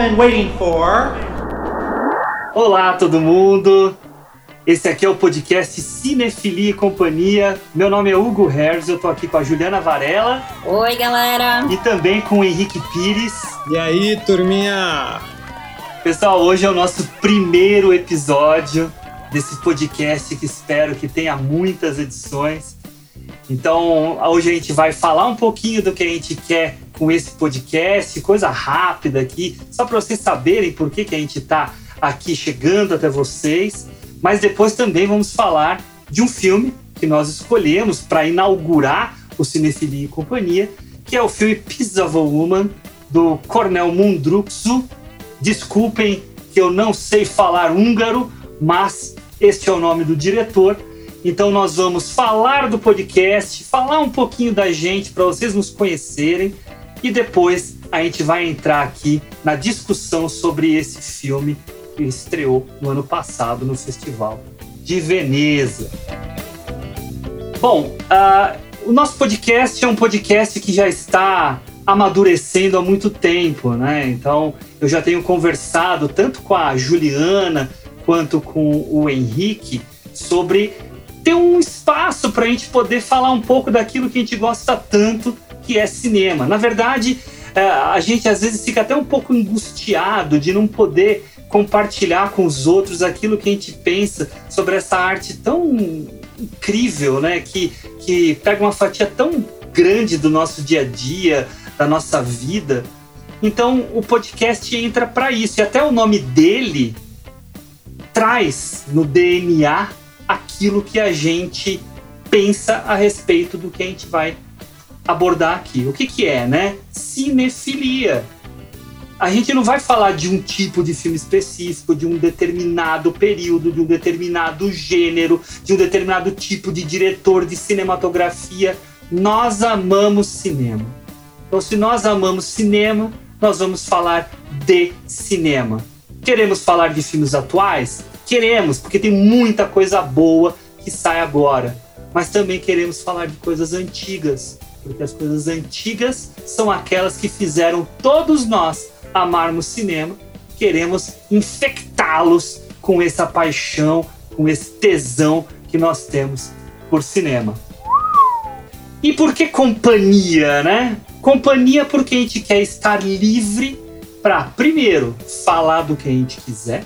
been waiting for. Olá, todo mundo! Esse aqui é o podcast Cinefilia e Companhia. Meu nome é Hugo Herz, eu tô aqui com a Juliana Varela. Oi, galera! E também com o Henrique Pires. E aí, turminha? Pessoal, hoje é o nosso primeiro episódio desse podcast que espero que tenha muitas edições. Então, hoje a gente vai falar um pouquinho do que a gente quer com esse podcast, coisa rápida aqui, só para vocês saberem por que, que a gente está aqui chegando até vocês. Mas depois também vamos falar de um filme que nós escolhemos para inaugurar o Cinefilia e Companhia, que é o filme a Woman, do Cornel Mundruczó. Desculpem que eu não sei falar húngaro, mas este é o nome do diretor. Então nós vamos falar do podcast, falar um pouquinho da gente para vocês nos conhecerem e depois a gente vai entrar aqui na discussão sobre esse filme que estreou no ano passado no Festival de Veneza. Bom, uh, o nosso podcast é um podcast que já está amadurecendo há muito tempo, né? Então eu já tenho conversado tanto com a Juliana quanto com o Henrique sobre ter um espaço para a gente poder falar um pouco daquilo que a gente gosta tanto, que é cinema. Na verdade, é, a gente às vezes fica até um pouco angustiado de não poder compartilhar com os outros aquilo que a gente pensa sobre essa arte tão incrível, né? Que, que pega uma fatia tão grande do nosso dia a dia, da nossa vida. Então o podcast entra para isso. E até o nome dele traz no DNA aquilo que a gente pensa a respeito do que a gente vai abordar aqui. O que, que é, né? Cinefilia. A gente não vai falar de um tipo de filme específico, de um determinado período, de um determinado gênero, de um determinado tipo de diretor de cinematografia. Nós amamos cinema. Então, se nós amamos cinema, nós vamos falar de cinema. Queremos falar de filmes atuais? Queremos, porque tem muita coisa boa que sai agora. Mas também queremos falar de coisas antigas, porque as coisas antigas são aquelas que fizeram todos nós amarmos cinema. Queremos infectá-los com essa paixão, com esse tesão que nós temos por cinema. E por que companhia, né? Companhia porque a gente quer estar livre para, primeiro, falar do que a gente quiser.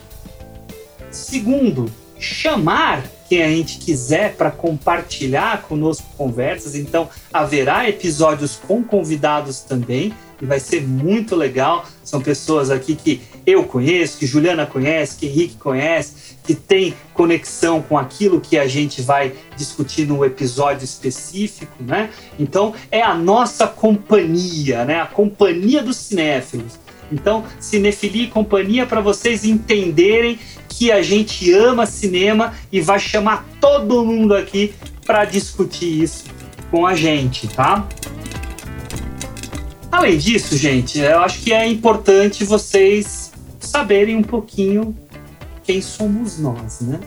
Segundo, chamar quem a gente quiser para compartilhar conosco conversas. Então, haverá episódios com convidados também e vai ser muito legal. São pessoas aqui que eu conheço, que Juliana conhece, que Henrique conhece, que tem conexão com aquilo que a gente vai discutir no episódio específico, né? Então, é a nossa companhia, né? A companhia dos cinéfilos. Então, cinefilia e companhia para vocês entenderem que a gente ama cinema e vai chamar todo mundo aqui para discutir isso com a gente, tá? Além disso, gente, eu acho que é importante vocês saberem um pouquinho quem somos nós, né?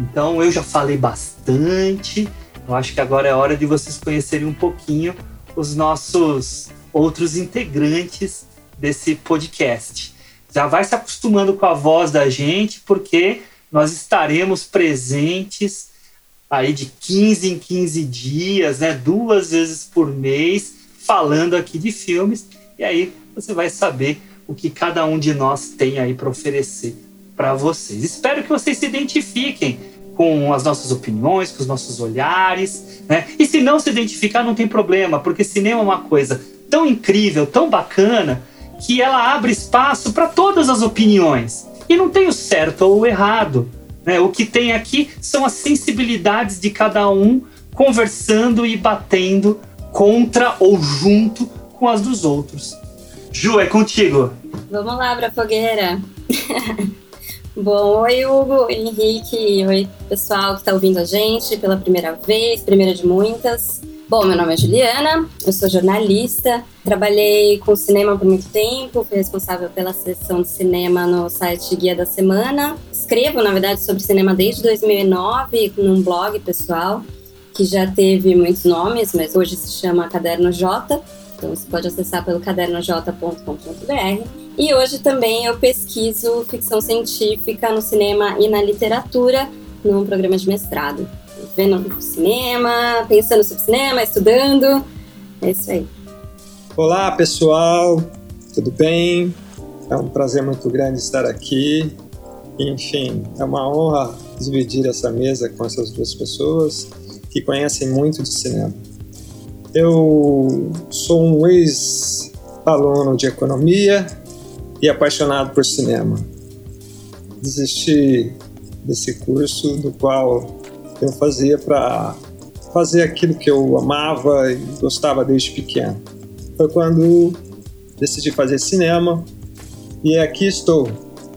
Então, eu já falei bastante. Eu acho que agora é hora de vocês conhecerem um pouquinho os nossos outros integrantes desse podcast já vai se acostumando com a voz da gente, porque nós estaremos presentes aí de 15 em 15 dias, né, duas vezes por mês, falando aqui de filmes, e aí você vai saber o que cada um de nós tem aí para oferecer para vocês. Espero que vocês se identifiquem com as nossas opiniões, com os nossos olhares, né? E se não se identificar, não tem problema, porque cinema é uma coisa tão incrível, tão bacana, que ela abre espaço para todas as opiniões. E não tem o certo ou o errado. Né? O que tem aqui são as sensibilidades de cada um conversando e batendo contra ou junto com as dos outros. Ju, é contigo. Vamos lá para a fogueira. Bom, oi Hugo, Henrique, oi pessoal que está ouvindo a gente pela primeira vez, primeira de muitas. Bom, meu nome é Juliana, eu sou jornalista, trabalhei com cinema por muito tempo, fui responsável pela seção de cinema no site Guia da Semana. Escrevo, na verdade, sobre cinema desde 2009 num blog pessoal que já teve muitos nomes, mas hoje se chama Caderno J. Então você pode acessar pelo cadernoj.com.br. E hoje também eu pesquiso ficção científica no cinema e na literatura num programa de mestrado. Vendo cinema, pensando sobre cinema, estudando. É isso aí. Olá, pessoal. Tudo bem? É um prazer muito grande estar aqui. Enfim, é uma honra dividir essa mesa com essas duas pessoas que conhecem muito de cinema. Eu sou um ex-aluno de economia e apaixonado por cinema. Desisti desse curso do qual eu fazia para fazer aquilo que eu amava e gostava desde pequeno. Foi quando decidi fazer cinema e aqui estou.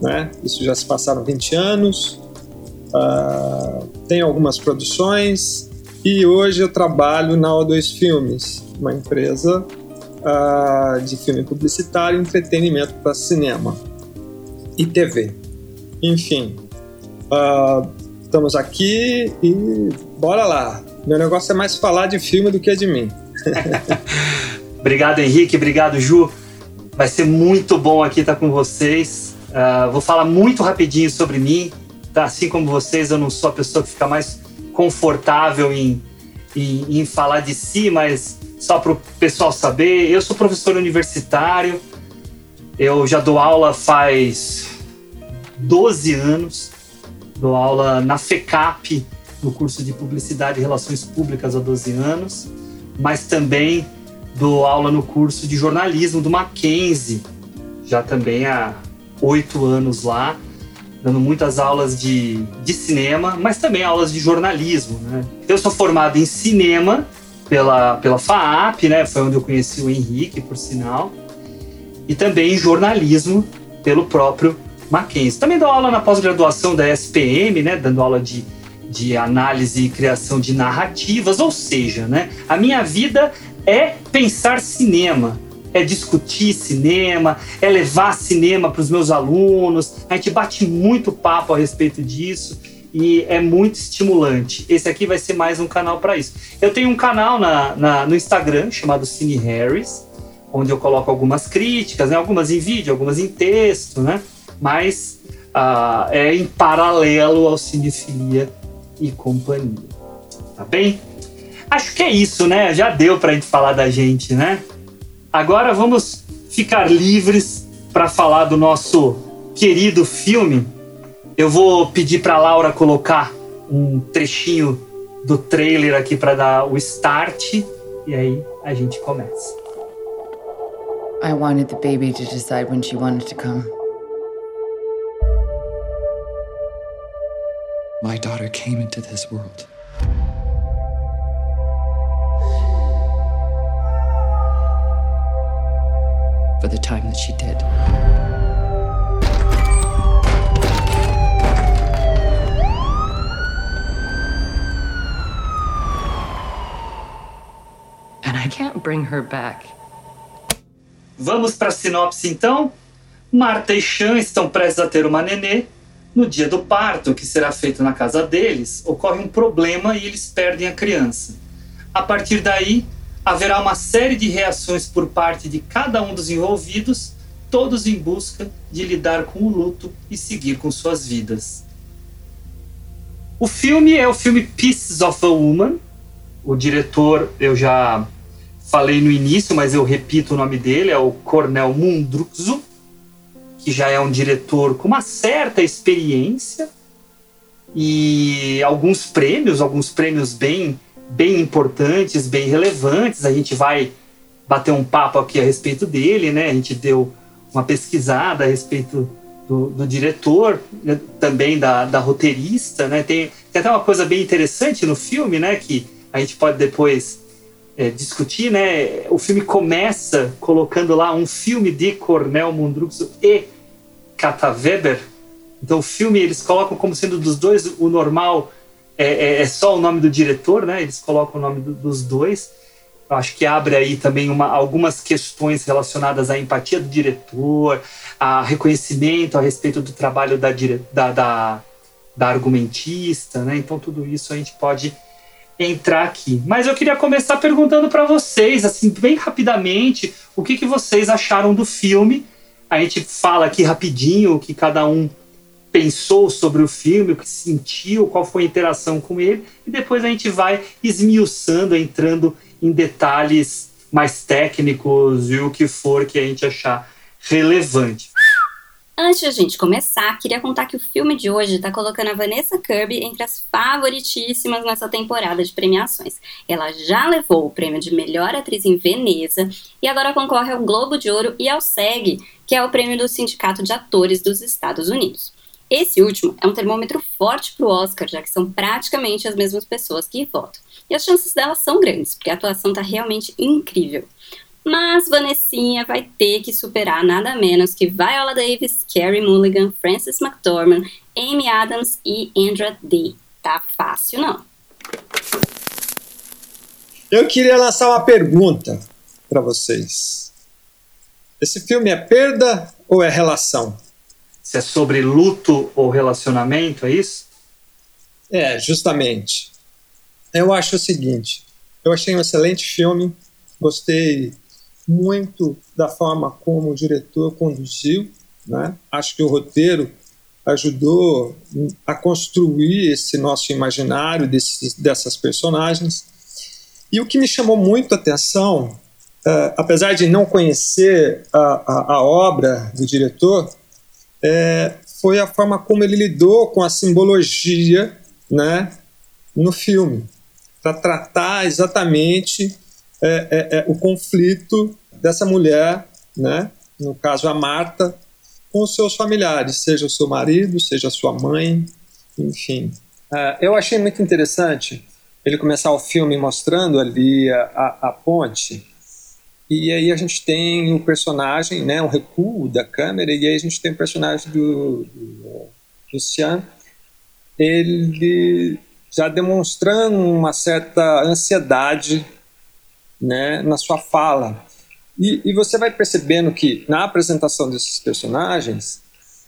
Né? Isso já se passaram 20 anos, uh, tenho algumas produções, e hoje eu trabalho na O2 Filmes, uma empresa uh, de filme publicitário e entretenimento para cinema e TV. Enfim, uh, estamos aqui e bora lá. Meu negócio é mais falar de filme do que de mim. obrigado, Henrique. Obrigado, Ju. Vai ser muito bom aqui estar com vocês. Uh, vou falar muito rapidinho sobre mim. Tá? Assim como vocês, eu não sou a pessoa que fica mais confortável em, em, em falar de si, mas só para o pessoal saber, eu sou professor universitário, eu já dou aula faz 12 anos, dou aula na FECAP, no curso de Publicidade e Relações Públicas há 12 anos, mas também dou aula no curso de jornalismo do Mackenzie, já também há oito anos lá dando muitas aulas de, de cinema, mas também aulas de jornalismo. Né? Eu sou formado em cinema pela, pela FAAP, né? foi onde eu conheci o Henrique, por sinal, e também em jornalismo pelo próprio Mackenzie. Também dou aula na pós-graduação da SPM, né? dando aula de, de análise e criação de narrativas, ou seja, né? a minha vida é pensar cinema é discutir cinema, é levar cinema para os meus alunos. A gente bate muito papo a respeito disso e é muito estimulante. Esse aqui vai ser mais um canal para isso. Eu tenho um canal na, na, no Instagram chamado Cine Harris, onde eu coloco algumas críticas, né? algumas em vídeo, algumas em texto, né? Mas uh, é em paralelo ao Cinefilia e Companhia. Tá bem? Acho que é isso, né? Já deu para a gente falar da gente, né? Agora vamos ficar livres para falar do nosso querido filme. Eu vou pedir para Laura colocar um trechinho do trailer aqui para dar o start e aí a gente começa. I wanted the baby to decide when she wanted to come. My daughter came into this world. for the time that she did. And I can't bring her back. Vamos para a sinopse então? Marta e Chan estão prestes a ter uma nenê. No dia do parto, que será feito na casa deles, ocorre um problema e eles perdem a criança. A partir daí, haverá uma série de reações por parte de cada um dos envolvidos, todos em busca de lidar com o luto e seguir com suas vidas. O filme é o filme Pieces of a Woman. O diretor eu já falei no início, mas eu repito o nome dele, é o Cornel Mundruczó, que já é um diretor com uma certa experiência e alguns prêmios, alguns prêmios bem bem importantes, bem relevantes. A gente vai bater um papo aqui a respeito dele, né? A gente deu uma pesquisada a respeito do, do diretor, né? também da, da roteirista, né? Tem, tem até uma coisa bem interessante no filme, né? Que a gente pode depois é, discutir, né? O filme começa colocando lá um filme de Cornel Mundruczó e Kata Weber. Então o filme eles colocam como sendo dos dois o normal é, é, é, só o nome do diretor, né? Eles colocam o nome do, dos dois. Eu acho que abre aí também uma, algumas questões relacionadas à empatia do diretor, a reconhecimento a respeito do trabalho da, da, da, da argumentista, né? Então tudo isso a gente pode entrar aqui. Mas eu queria começar perguntando para vocês, assim, bem rapidamente, o que, que vocês acharam do filme. A gente fala aqui rapidinho o que cada um pensou sobre o filme, o que sentiu, qual foi a interação com ele, e depois a gente vai esmiuçando, entrando em detalhes mais técnicos e o que for que a gente achar relevante. Antes de a gente começar, queria contar que o filme de hoje está colocando a Vanessa Kirby entre as favoritíssimas nessa temporada de premiações. Ela já levou o prêmio de melhor atriz em Veneza e agora concorre ao Globo de Ouro e ao SEG, que é o prêmio do Sindicato de Atores dos Estados Unidos. Esse último é um termômetro forte para o Oscar, já que são praticamente as mesmas pessoas que votam. E as chances delas são grandes, porque a atuação está realmente incrível. Mas Vanessinha vai ter que superar nada menos que Viola Davis, Carey Mulligan, Frances McDormand, Amy Adams e Andra Day. Tá fácil, não. Eu queria lançar uma pergunta para vocês. Esse filme é perda ou é relação? Se é sobre luto ou relacionamento, é isso? É, justamente. Eu acho o seguinte: eu achei um excelente filme, gostei muito da forma como o diretor conduziu, né? Acho que o roteiro ajudou a construir esse nosso imaginário desses, dessas personagens. E o que me chamou muito a atenção, uh, apesar de não conhecer a, a, a obra do diretor, é, foi a forma como ele lidou com a simbologia né, no filme, para tratar exatamente é, é, é, o conflito dessa mulher, né, no caso a Marta, com os seus familiares, seja o seu marido, seja a sua mãe, enfim. Uh, eu achei muito interessante ele começar o filme mostrando ali a, a, a, ponte, e aí a gente tem o personagem, né, um recuo da câmera, e aí a gente tem o personagem do, do Lucian, ele já demonstrando uma certa ansiedade né, na sua fala. E, e, você vai percebendo que na apresentação desses personagens,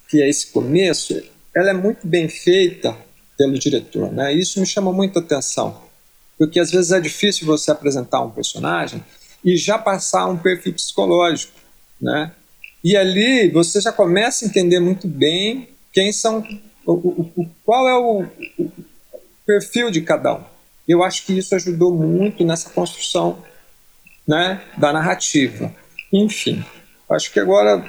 que é esse começo, ela é muito bem feita pelo diretor, né? Isso me chama muita atenção, porque às vezes é difícil você apresentar um personagem e já passar um perfil psicológico, né? E ali você já começa a entender muito bem quem são, o, o, qual é o, o perfil de cada um. Eu acho que isso ajudou muito nessa construção né, da narrativa. Enfim, acho que agora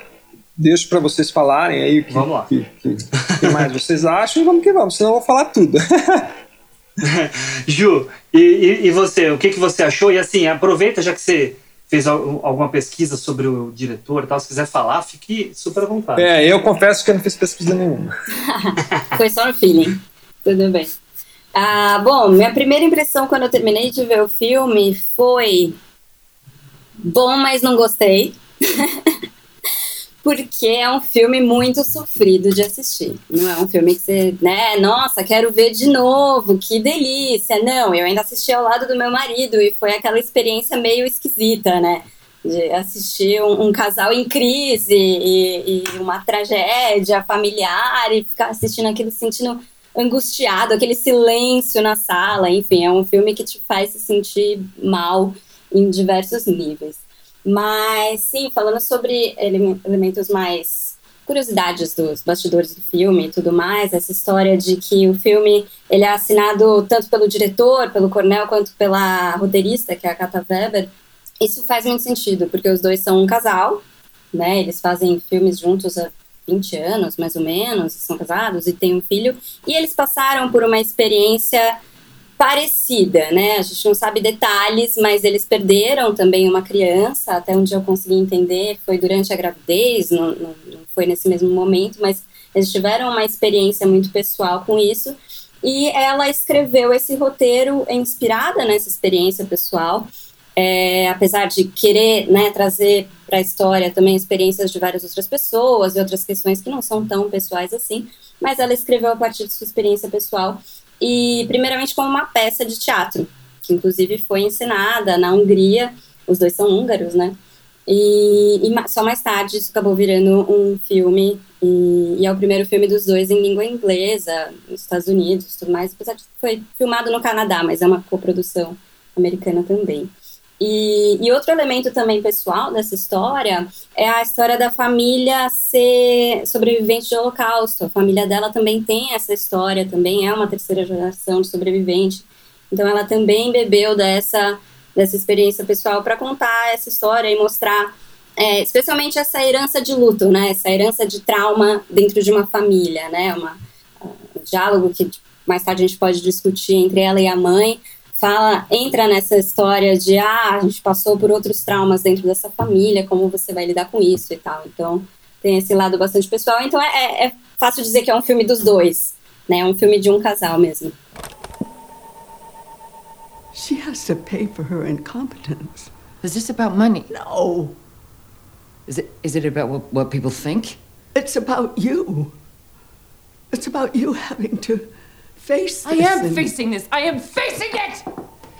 deixo para vocês falarem aí o que, vamos lá. Que, que, que, mais vocês acham e vamos que vamos, senão eu vou falar tudo. Ju, e, e, e, você, o que, que você achou? E assim, aproveita já que você fez alguma pesquisa sobre o diretor e tal, se quiser falar, fique super à vontade. É, eu confesso que eu não fiz pesquisa nenhuma. Foi só no feeling. Tudo bem. Ah, bom, minha primeira impressão quando eu terminei de ver o filme foi bom, mas não gostei. Porque é um filme muito sofrido de assistir. Não é um filme que você, né, nossa, quero ver de novo, que delícia. Não, eu ainda assisti ao lado do meu marido e foi aquela experiência meio esquisita, né? De assistir um, um casal em crise e, e uma tragédia familiar e ficar assistindo aquilo sentindo angustiado, aquele silêncio na sala, enfim, é um filme que te faz se sentir mal em diversos níveis. Mas, sim, falando sobre elementos mais curiosidades dos bastidores do filme e tudo mais, essa história de que o filme ele é assinado tanto pelo diretor, pelo Cornel, quanto pela roteirista, que é a Kata Weber, isso faz muito sentido, porque os dois são um casal, né? Eles fazem filmes juntos há 20 anos, mais ou menos, são casados e têm um filho, e eles passaram por uma experiência parecida, né? A gente não sabe detalhes, mas eles perderam também uma criança, até onde eu consegui entender, foi durante a gravidez, não, não, não foi nesse mesmo momento, mas eles tiveram uma experiência muito pessoal com isso. E ela escreveu esse roteiro inspirada nessa experiência pessoal, é, apesar de querer né, trazer para a história também experiências de várias outras pessoas e outras questões que não são tão pessoais assim, mas ela escreveu a partir de sua experiência pessoal e primeiramente como uma peça de teatro, que inclusive foi encenada na Hungria, os dois são húngaros, né? E, e, só mais tarde isso acabou virando um filme E, e, é o primeiro filme dos dois em língua inglesa, nos Estados Unidos, tudo mais. Apesar de que foi filmado no Canadá, mas é uma coprodução americana também. E, e, outro elemento também pessoal dessa história é a história da família ser sobrevivente de holocausto. A família dela também tem essa história, também é uma terceira geração de sobrevivente. Então ela também bebeu dessa, dessa experiência pessoal para contar essa história e mostrar é, especialmente essa herança de luto, né? Essa herança de trauma dentro de uma família, né? Uma, um diálogo que mais tarde a gente pode discutir entre ela e a mãe, fala, entra nessa história de ah, a gente passou por outros traumas dentro dessa família, como você vai lidar com isso e tal. Então tem esse lado bastante pessoal. Então é, é, é fácil dizer que é um filme dos dois, né? É um filme de um casal mesmo. She has to pay for her incompetence. Is this about money? No. Is it is it about what, what people think? It's about you. It's about you having to face this. I am and... facing this. I am facing it.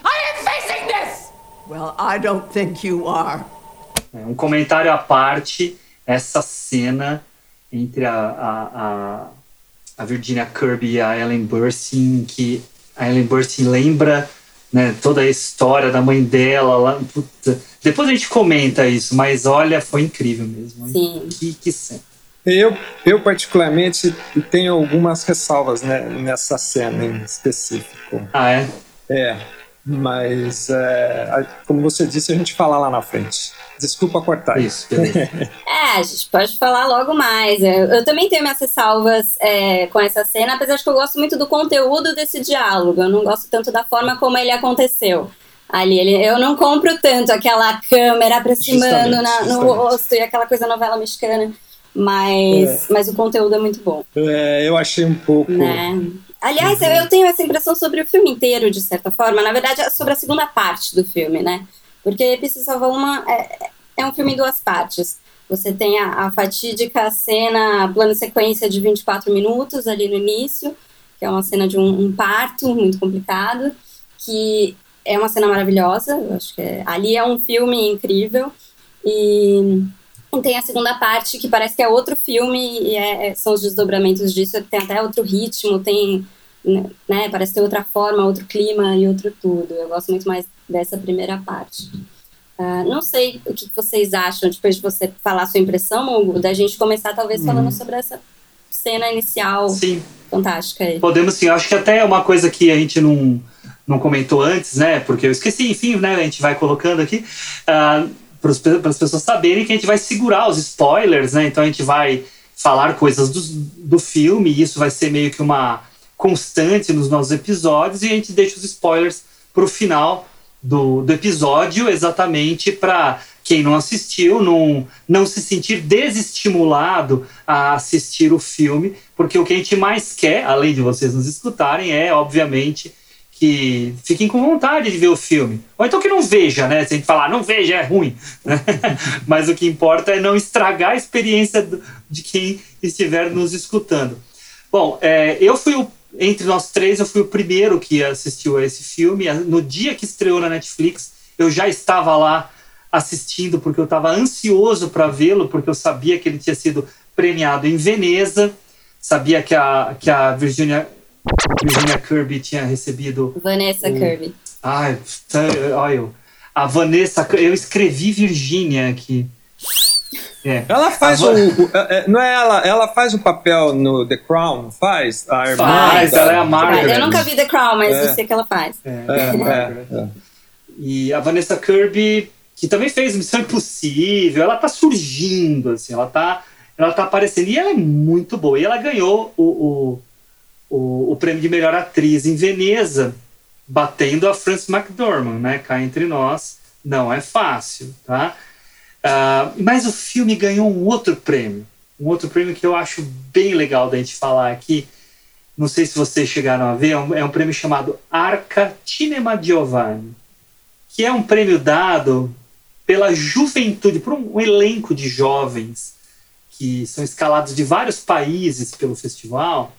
I am facing this. Well, I don't think you are. É, um comentário à parte, essa cena entre a, a, a, a Virginia Kirby e a Ellen Burstyn, que a Ellen Burstyn lembra né, toda a história da mãe dela. Lá, puta. Depois a gente comenta isso, mas olha, foi incrível mesmo. Sim. Que, que cena. Eu, eu particularmente tenho algumas ressalvas né, nessa cena em específico. Ah, é? É, mas é, como você disse, a gente fala lá na frente. Desculpa cortar. Isso, é, a gente pode falar logo mais. Eu, eu também tenho minhas ressalvas é, com essa cena, apesar de que eu gosto muito do conteúdo desse diálogo. Eu não gosto tanto da forma como ele aconteceu ali. Ele, eu não compro tanto aquela câmera aproximando na, no rosto e aquela coisa novela mexicana. Mas, é. mas o conteúdo é muito bom. É, eu achei um pouco. Né? Aliás, uhum. eu tenho essa impressão sobre o filme inteiro, de certa forma. Na verdade, é sobre a segunda parte do filme, né? Porque Pieces of uma é, é um filme em duas partes. Você tem a, a fatídica cena, plano sequência de 24 minutos ali no início, que é uma cena de um, um parto muito complicado, que é uma cena maravilhosa. Acho que é, ali é um filme incrível. E tem a segunda parte, que parece que é outro filme, e é, é, são os desdobramentos disso, tem até outro ritmo, tem, né, parece ter outra forma, outro clima e outro tudo. Eu gosto muito mais dessa primeira parte. Uh, não sei o que vocês acham, depois de você falar a sua impressão, Hugo, da gente começar talvez hum. falando sobre essa cena inicial sim. fantástica aí. Podemos sim, acho que até é uma coisa que a gente não, não comentou antes, né, porque eu esqueci, enfim, né, a gente vai colocando aqui. Uh, para as pessoas saberem que a gente vai segurar os spoilers, né? Então a gente vai falar coisas do, do filme e isso vai ser meio que uma constante nos nossos episódios e a gente deixa os spoilers para o final do, do episódio, exatamente para quem não assistiu não, não se sentir desestimulado a assistir o filme, porque o que a gente mais quer, além de vocês nos escutarem, é, obviamente, que fiquem com vontade de ver o filme. Ou então que não veja, né? Sem falar, não veja, é ruim. Mas o que importa é não estragar a experiência de quem estiver nos escutando. Bom, é, eu fui o, entre nós três, eu fui o primeiro que assistiu a esse filme. No dia que estreou na Netflix, eu já estava lá assistindo porque eu estava ansioso para vê-lo, porque eu sabia que ele tinha sido premiado em Veneza, sabia que a, que a Virginia Virginia Kirby tinha recebido. Vanessa o... Kirby. Ai, olha, a Vanessa, eu escrevi Virginia aqui. É. Ela faz o, o, é, é, Não é ela, ela faz o papel no The Crown, faz? A irmã faz, ela é a Margaret. Eu nunca vi The Crown, mas é. eu sei que ela faz. É, é, é, E a Vanessa Kirby, que também fez Missão Impossível, ela tá surgindo, assim, ela tá, ela tá aparecendo. E ela é muito boa. E ela ganhou o, o o, o prêmio de melhor atriz em Veneza, batendo a Frances McDormand, né? Cá entre nós, não é fácil, tá? Uh, mas o filme ganhou um outro prêmio, um outro prêmio que eu acho bem legal da gente falar aqui. Não sei se vocês chegaram a ver, é um, é um prêmio chamado Arca Cinema Giovanni, que é um prêmio dado pela juventude, por um, um elenco de jovens que são escalados de vários países pelo festival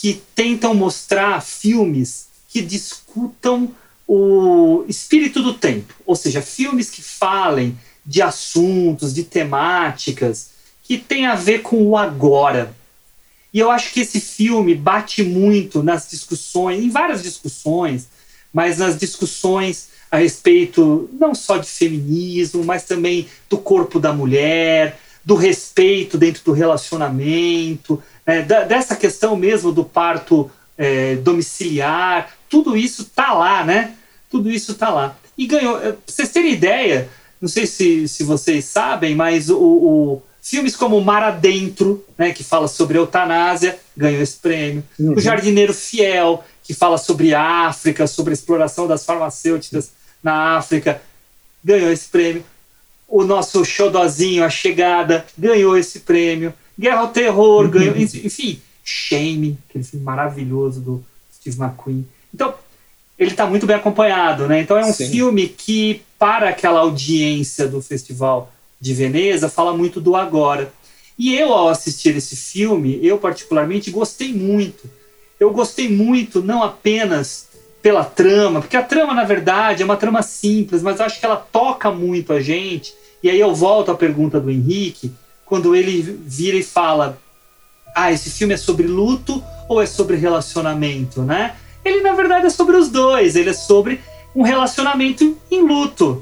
que tentam mostrar filmes que discutam o espírito do tempo, ou seja, filmes que falem de assuntos, de temáticas que tem a ver com o agora. E eu acho que esse filme bate muito nas discussões, em várias discussões, mas nas discussões a respeito não só de feminismo, mas também do corpo da mulher, do respeito dentro do relacionamento, né, da, dessa questão mesmo do parto é, domiciliar, tudo isso tá lá, né? Tudo isso tá lá. E ganhou. Pra vocês terem ideia, não sei se, se vocês sabem, mas o, o filmes como Mar Adentro, né, que fala sobre eutanásia, ganhou esse prêmio. Uhum. O Jardineiro Fiel, que fala sobre a África, sobre a exploração das farmacêuticas na África, ganhou esse prêmio. O nosso xodozinho, A Chegada, ganhou esse prêmio. Guerra ao Terror, uhum. ganhou. Enfim, Shame, aquele filme maravilhoso do Steve McQueen. Então, ele está muito bem acompanhado, né? Então é um Sim. filme que, para aquela audiência do Festival de Veneza, fala muito do agora. E eu, ao assistir esse filme, eu particularmente gostei muito. Eu gostei muito, não apenas pela trama, porque a trama, na verdade, é uma trama simples, mas eu acho que ela toca muito a gente. E aí eu volto à pergunta do Henrique, quando ele vira e fala: Ah, esse filme é sobre luto ou é sobre relacionamento, né? Ele, na verdade, é sobre os dois. Ele é sobre um relacionamento em luto.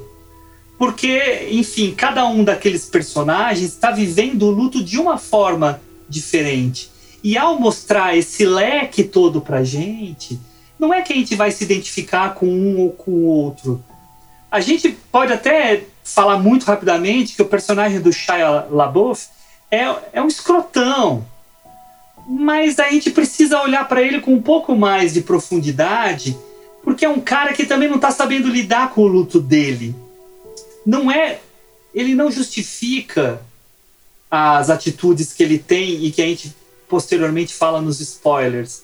Porque, enfim, cada um daqueles personagens está vivendo o luto de uma forma diferente. E ao mostrar esse leque todo pra gente, não é que a gente vai se identificar com um ou com o outro. A gente pode até falar muito rapidamente que o personagem do Shia LaBeouf é, é um escrotão, mas a gente precisa olhar para ele com um pouco mais de profundidade, porque é um cara que também não está sabendo lidar com o luto dele. Não é, ele não justifica as atitudes que ele tem e que a gente posteriormente fala nos spoilers,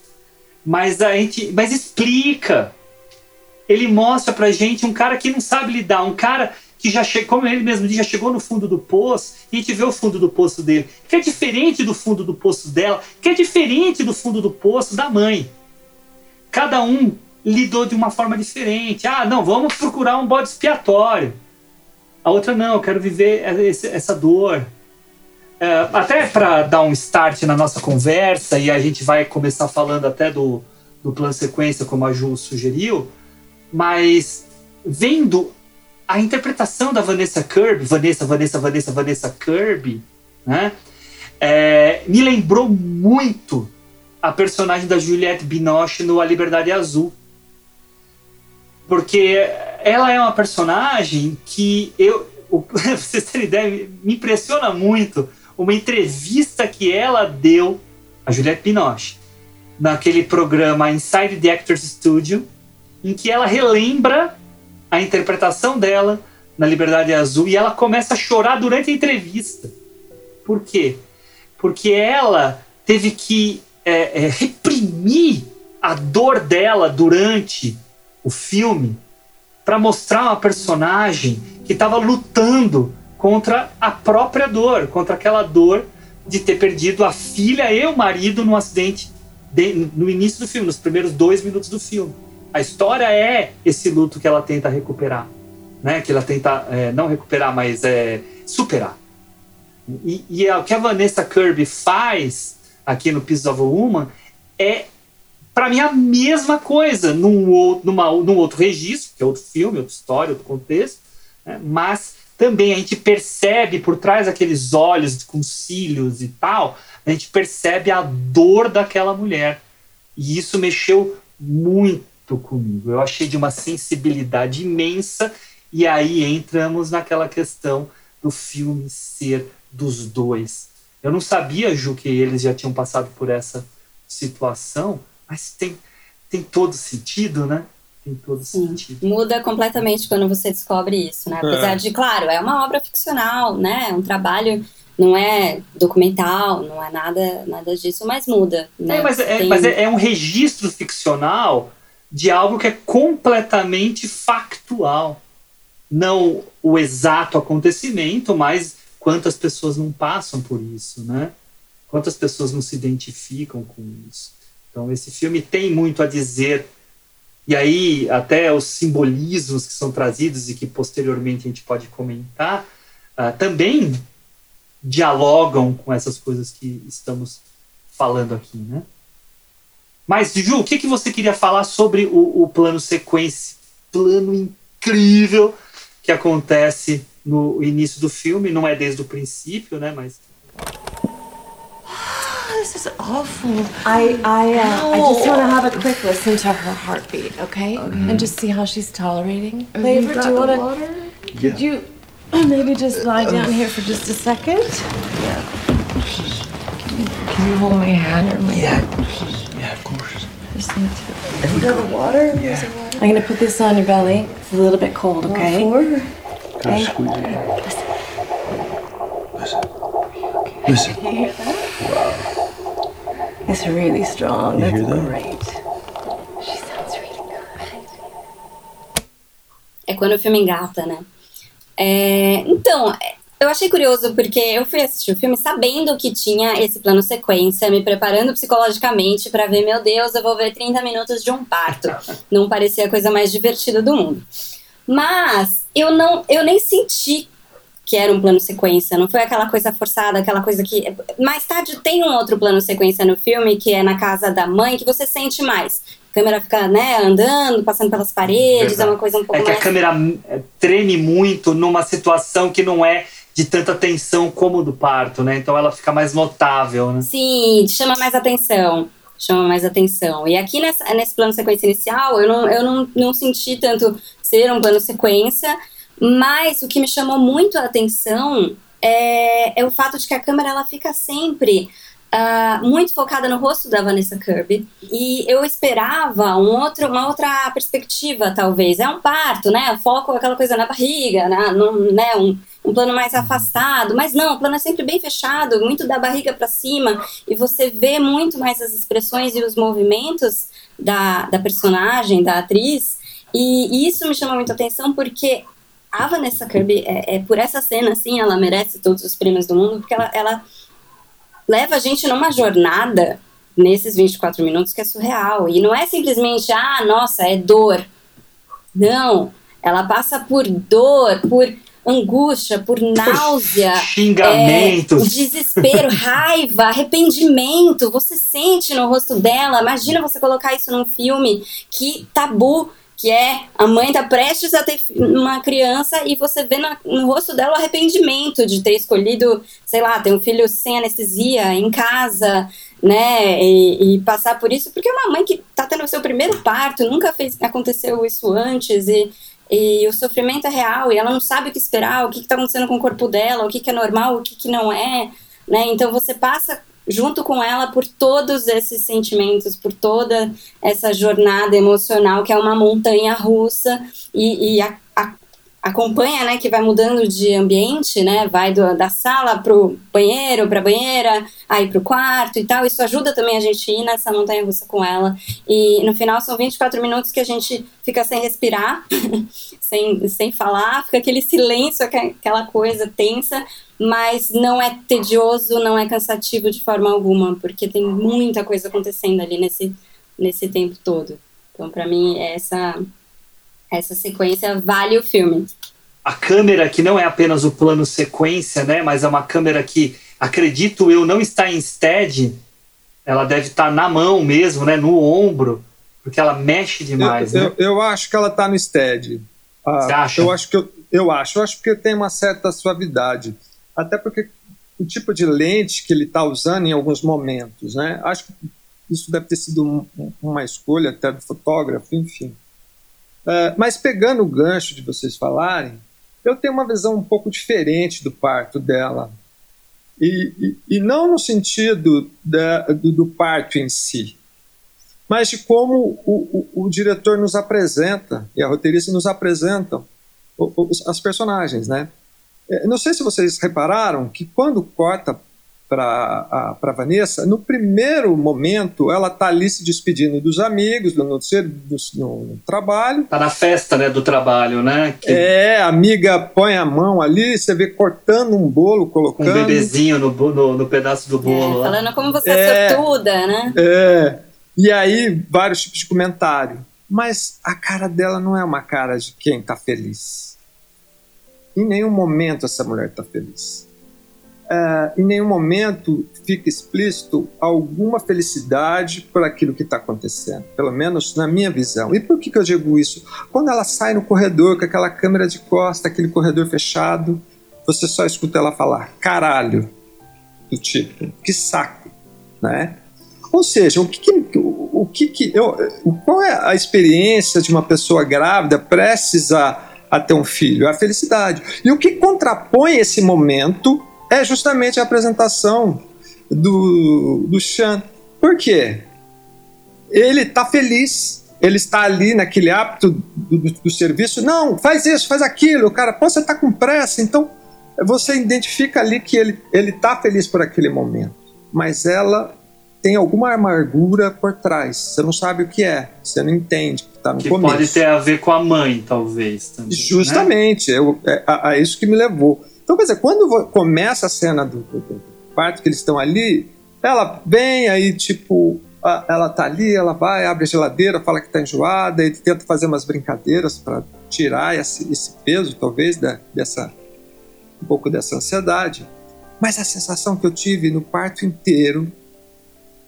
mas a gente, mas explica. Ele mostra pra gente um cara que não sabe lidar, um cara que já chegou, como ele mesmo diz, já chegou no fundo do poço, e a gente vê o fundo do poço dele, que é diferente do fundo do poço dela, que é diferente do fundo do poço da mãe. Cada um lidou de uma forma diferente. Ah, não, vamos procurar um bode expiatório. A outra, não, eu quero viver essa dor. É, até para dar um start na nossa conversa, e a gente vai começar falando até do, do plano sequência, como a Ju sugeriu, mas vendo a interpretação da Vanessa Kirby, Vanessa, Vanessa, Vanessa, Vanessa Kirby, né? É, me lembrou muito a personagem da Juliette Binoche no A Liberdade Azul. Porque ela é uma personagem que eu, pra vocês terem ideia, me impressiona muito uma entrevista que ela deu, a Juliette Binoche, naquele programa Inside the Actors Studio, em que ela relembra a interpretação dela na Liberdade Azul e ela começa a chorar durante a entrevista. Por quê? Porque ela teve que é, é, reprimir a dor dela durante o filme para mostrar uma personagem que estava lutando contra a própria dor, contra aquela dor de ter perdido a filha e o marido num acidente de, no início do filme, nos primeiros dois minutos do filme. A história é esse luto que ela tenta recuperar, né? Que ela tenta é, não recuperar, mas é, superar. E, e é o que a Vanessa Kirby faz aqui no Pieces of a Woman é, para mim, a mesma coisa num, numa, num outro registro, que é outro filme, outra história, outro contexto, né? mas também a gente percebe por trás daqueles olhos com cílios e tal, a gente percebe a dor daquela mulher. E isso mexeu muito comigo. Eu achei de uma sensibilidade imensa, e aí entramos naquela questão do filme ser dos dois. Eu não sabia, Ju, que eles já tinham passado por essa situação, mas tem, tem todo sentido, né? Tem todo sentido. Muda completamente quando você descobre isso, né? Apesar é. de, claro, é uma obra ficcional, né? É um trabalho não é documental, não é nada, nada disso, mas muda. Né? É, mas, é, Tem... mas é, é, um registro ficcional de algo que é completamente factual. Não o exato acontecimento, mas quantas pessoas não passam por isso, né? Quantas pessoas não se identificam com isso. Então, esse filme tem muito a dizer. E aí, até os simbolismos que são trazidos e que posteriormente a gente pode comentar, uh, também dialogam com essas coisas que estamos falando aqui, né? Mas, Ju, o que, que você queria falar sobre o, o plano sequência? Plano incrível que acontece no início do filme, não é desde o princípio, né? Mas this is awful. I I uh, I just want to have a quick listen to her heartbeat, okay? And just see how she's tolerating. Flavor, do you want to? Could you maybe just lie down here for just a second? Yeah. Can you hold my hand or my Yeah. Yeah, of course. Just need to. You got the water? Yeah. I'm gonna put this on your belly. It's a little bit cold, okay? Gotta squeeze it. Listen. Listen. You hear that? It's really strong. You That's hear that? great. She sounds really good. É quando o filme engata, né? É, então, eu achei curioso porque eu fui assistir o filme sabendo que tinha esse plano sequência, me preparando psicologicamente pra ver, meu Deus, eu vou ver 30 minutos de um parto. Não parecia a coisa mais divertida do mundo. Mas eu não, eu nem senti que era um plano sequência, não foi aquela coisa forçada, aquela coisa que mais tarde tem um outro plano sequência no filme que é na casa da mãe que você sente mais. A câmera fica, né, andando, passando pelas paredes, é uma coisa um pouco é que mais a câmera é, treme muito numa situação que não é de tanta tensão como o do parto, né? Então ela fica mais notável, né? Sim, chama mais atenção. Chama mais atenção. E aqui nessa, nesse plano sequência inicial, eu, não, eu não, não senti tanto ser um plano sequência, mas o que me chamou muito a atenção é, é o fato de que a câmera ela fica sempre ah, muito focada no rosto da Vanessa Kirby. E eu esperava um outro, uma outra perspectiva, talvez. É um parto, né? Foco aquela coisa na barriga, né? Né? Um, um plano mais afastado, mas não, o plano é sempre bem fechado, muito da barriga para cima, e você vê muito mais as expressões e os movimentos da, da personagem, da atriz, e, e isso me chama muito atenção porque a Vanessa Kirby, é, é, por essa cena, assim, ela merece todos os prêmios do mundo, porque ela, ela leva a gente numa jornada nesses 24 minutos que é surreal, e não é simplesmente, ah, nossa, é dor. Não, ela passa por dor, por angústia, por náusea, Xingamentos. é, desespero, raiva, arrependimento. Você sente no rosto dela. Imagina você colocar isso num filme que tabu, que é a mãe tá prestes a ter uma criança e você vê no, no rosto dela o arrependimento de ter escolhido, sei lá, ter um filho sem anestesia em casa, né, e, e passar por isso, porque é uma mãe que tá tendo o seu primeiro parto, nunca fez, aconteceu isso antes e e o sofrimento é real e ela não sabe o que esperar, o que está acontecendo com o corpo dela, o que, que é normal, o que, que não é, né? Então você passa junto com ela por todos esses sentimentos, por toda essa jornada emocional que é uma montanha russa e, e a, a, acompanha, né, que vai mudando de ambiente, né, vai do, da sala pro banheiro, pra banheira, aí pro quarto e tal, isso ajuda também a gente ir nessa montanha russa com ela, e no final são 24 minutos que a gente fica sem respirar, sem, sem falar, fica aquele silêncio, aquela coisa tensa, mas não é tedioso, não é cansativo de forma alguma, porque tem muita coisa acontecendo ali nesse, nesse tempo todo. Então, para mim, essa essa sequência vale o filme. A câmera que não é apenas o plano sequência, né? Mas é uma câmera que, acredito eu, não está em stead. Ela deve estar na mão mesmo, né? No ombro, porque ela mexe demais. eu, né? eu, eu acho que ela tá no stead. Ah, Você acha? Eu acho que eu, eu acho, eu acho que tem uma certa suavidade. Até porque o tipo de lente que ele está usando em alguns momentos, né? Acho que isso deve ter sido um- uma escolha até do fotógrafo, enfim. É, mas pegando o gancho de vocês falarem, eu tenho uma visão um pouco diferente do parto dela. E, e, e não no sentido da- do, do parto em si, mas de como o, o, o diretor nos apresenta e a roteirista nos apresentam os- as personagens, né? É, Não sei se vocês repararam que quando corta para para Vanessa, no primeiro momento ela tá ali se despedindo dos amigos, do, no, ser- do- no- no trabalho. Tá na festa, né, do trabalho, né? Que, É, a amiga põe a mão ali, você vê cortando um bolo, com um colocando. bebezinho no, no, no pedaço do É, bolo. lá. falando como você é, É. sortuda, né? É, e aí vários tipos de comentário. Mas a cara dela não é uma cara de quem tá feliz. Em nenhum momento essa mulher tá feliz. É, em nenhum momento fica explícito alguma felicidade por aquilo que está acontecendo, pelo menos na minha visão. E por que, que eu digo isso? Quando ela sai no corredor com aquela câmera de costa, aquele corredor fechado, você só escuta ela falar caralho, do tipo, que saco, né? Ou seja, o que, que o que, que eu, qual é a experiência de uma pessoa grávida prestes a, a ter um filho? É a felicidade. E o que contrapõe esse momento é justamente a apresentação do, do Chan. Por quê? Ele está feliz, ele está ali naquele hábito do, do, do, serviço. Não, faz isso, faz aquilo. O cara, pô, você está com pressa. Então, você identifica ali que ele está feliz por aquele momento. Mas ela tem alguma amargura por trás. Você não sabe o que é, você não entende. Tá no que começo. pode ter a ver com a mãe, talvez. Também, né? Justamente, né? eu, é, a, a, isso que me levou. Então, quer dizer, quando começa a cena do, do, do parto que eles estão ali, ela vem aí, tipo, ela tá ali, ela vai, abre a geladeira, fala que tá enjoada, ele tenta fazer umas brincadeiras para tirar esse, esse, peso, talvez, da, dessa um pouco dessa ansiedade. Mas a sensação que eu tive no parto inteiro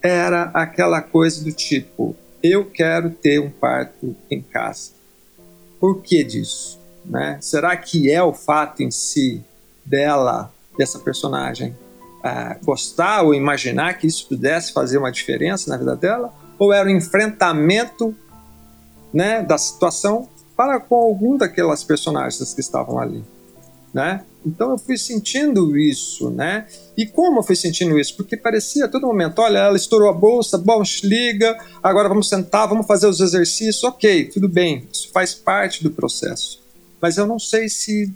era aquela coisa do tipo: eu quero ter um parto em casa. Por que disso? Né? Será que é o fato em si dela, dessa personagem, uh, gostar ou imaginar que isso pudesse fazer uma diferença na vida dela? Ou era o um enfrentamento né, da situação para com algum daquelas personagens que estavam ali? Né? Então eu fui sentindo isso, né? E como eu fui sentindo isso? Porque parecia a todo momento, olha, ela estourou a bolsa, bom, liga, agora vamos sentar, vamos fazer os exercícios, ok, tudo bem, isso faz parte do processo. Mas eu não sei se,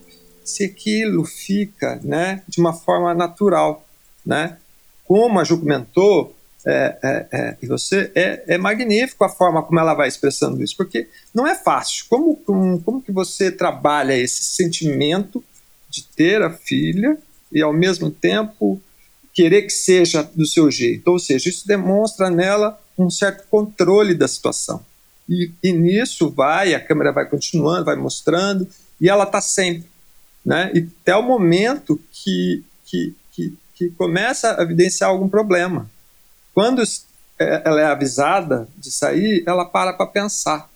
se aquilo fica, né, de uma forma natural, né? Como a Ju comentou, é, é, é, e você é, é magnífico a forma como ela vai expressando isso, porque não é fácil. Como, como, como que você trabalha esse sentimento de ter a filha e ao mesmo tempo querer que seja do seu jeito. Ou seja, isso demonstra nela um certo controle da situação. E, e nisso vai, a câmera vai continuando, vai mostrando, e ela está sempre. Né? E até o momento que, que, que, que começa a evidenciar algum problema. Quando é, ela é avisada de sair, ela para para pensar.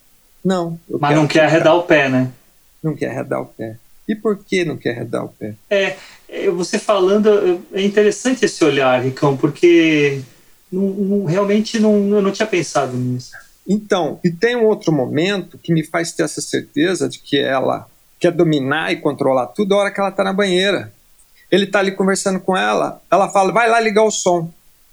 Não. Mas não quer arredar o pé, né? Não quer arredar o pé. E por que não quer arredar o pé? É, é você falando, é interessante esse olhar, Ricão, porque não, não, realmente não, eu não tinha pensado nisso. Então, e tem um outro momento que me faz ter essa certeza de que ela quer dominar e controlar tudo a hora que ela está na banheira. Ele está ali conversando com ela, ela fala, vai lá ligar o som.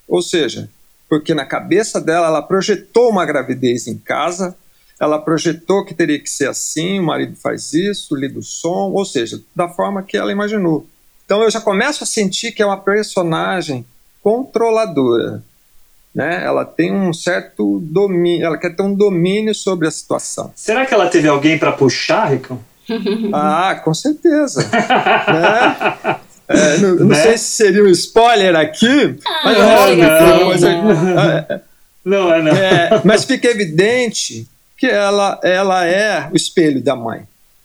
Ou seja, porque na cabeça dela ela projetou uma gravidez em casa, ela projetou que teria que ser assim, o marido faz isso, liga o som, ou seja, da forma que ela imaginou. Então eu já começo a sentir que é uma personagem controladora. Né? Ela tem um certo domínio, ela quer ter um domínio sobre a situação. Será que ela teve alguém para puxar, Rico? ah, com certeza. né? É, não, não né? sei se seria um spoiler aqui, ah, mas não, é não, não, não, é, não. É, mas fica evidente que ela, ela é o espelho da mãe.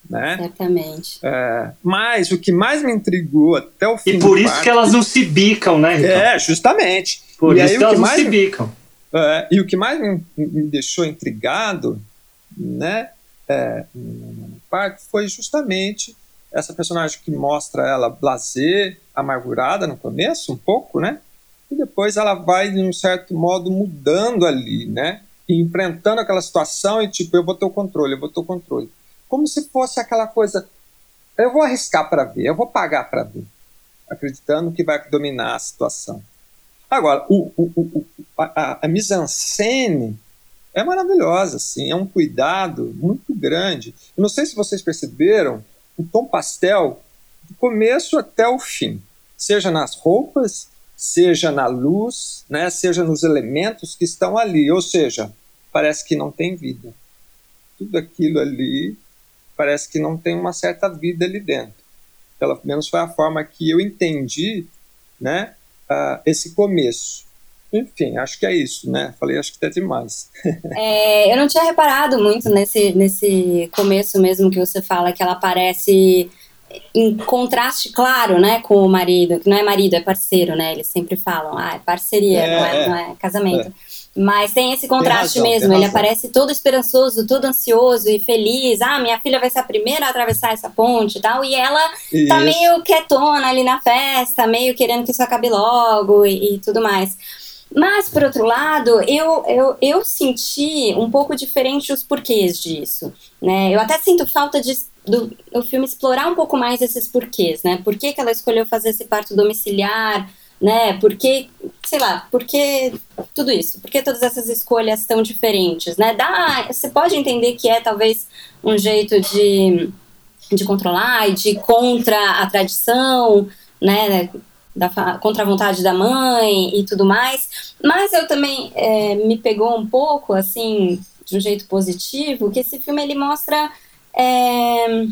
Né? Exatamente. É, mas o que mais me intrigou até o fim E por isso parto, que elas não se bicam, né? Ricardo? É, justamente. Por e isso aí, que elas não se bicam. É, e o que mais me, me deixou intrigado, né, é, parto foi justamente essa personagem que mostra ela blazer, amargurada no começo, um pouco, né? E depois ela vai, de um certo modo, mudando ali, né? e enfrentando aquela situação e tipo, eu vou ter o controle, eu vou ter o controle. Como se fosse aquela coisa, eu vou arriscar para ver, eu vou pagar para ver, acreditando que vai dominar a situação. Agora, o, o, o, a, a mise-en-scène é maravilhosa, assim, é um cuidado muito grande. Eu não sei se vocês perceberam o tom pastel do começo até o fim, seja nas roupas, seja na luz, né, seja nos elementos que estão ali. Ou seja, parece que não tem vida. Tudo aquilo ali parece que não tem uma certa vida ali dentro. Pelo menos foi a forma que eu entendi né, uh, esse começo. Enfim, acho que é isso, né? Falei, acho que até demais. é, eu não tinha reparado muito nesse, nesse começo mesmo que você fala que ela parece em contraste claro, né, com o marido, que não é marido, é parceiro, né? Eles sempre falam, ah, é parceria, É, não, é, é. não é casamento. Mas tem esse contraste razão, mesmo, tem ele razão. aparece todo esperançoso, todo ansioso e feliz. Ah, minha filha vai ser a primeira a atravessar essa ponte e tal. E ela tá Isso. meio quietona ali na festa, meio querendo que isso acabe logo e, e tudo mais. Mas, por outro lado, eu, eu, eu senti um pouco diferente os porquês disso. Né? Eu até sinto falta de, do, do filme explorar um pouco mais esses porquês. Né? Por que, que ela escolheu fazer esse parto domiciliar? Né? Por que, sei lá, por que tudo isso? Por que todas essas escolhas tão diferentes? Né? Dá, você pode entender que é talvez um jeito de, de controlar e de contra a tradição, né? Da, contra a vontade da mãe e tudo mais. Mas eu também é, me pegou um pouco, assim, de um jeito positivo, que esse filme ele mostra. é,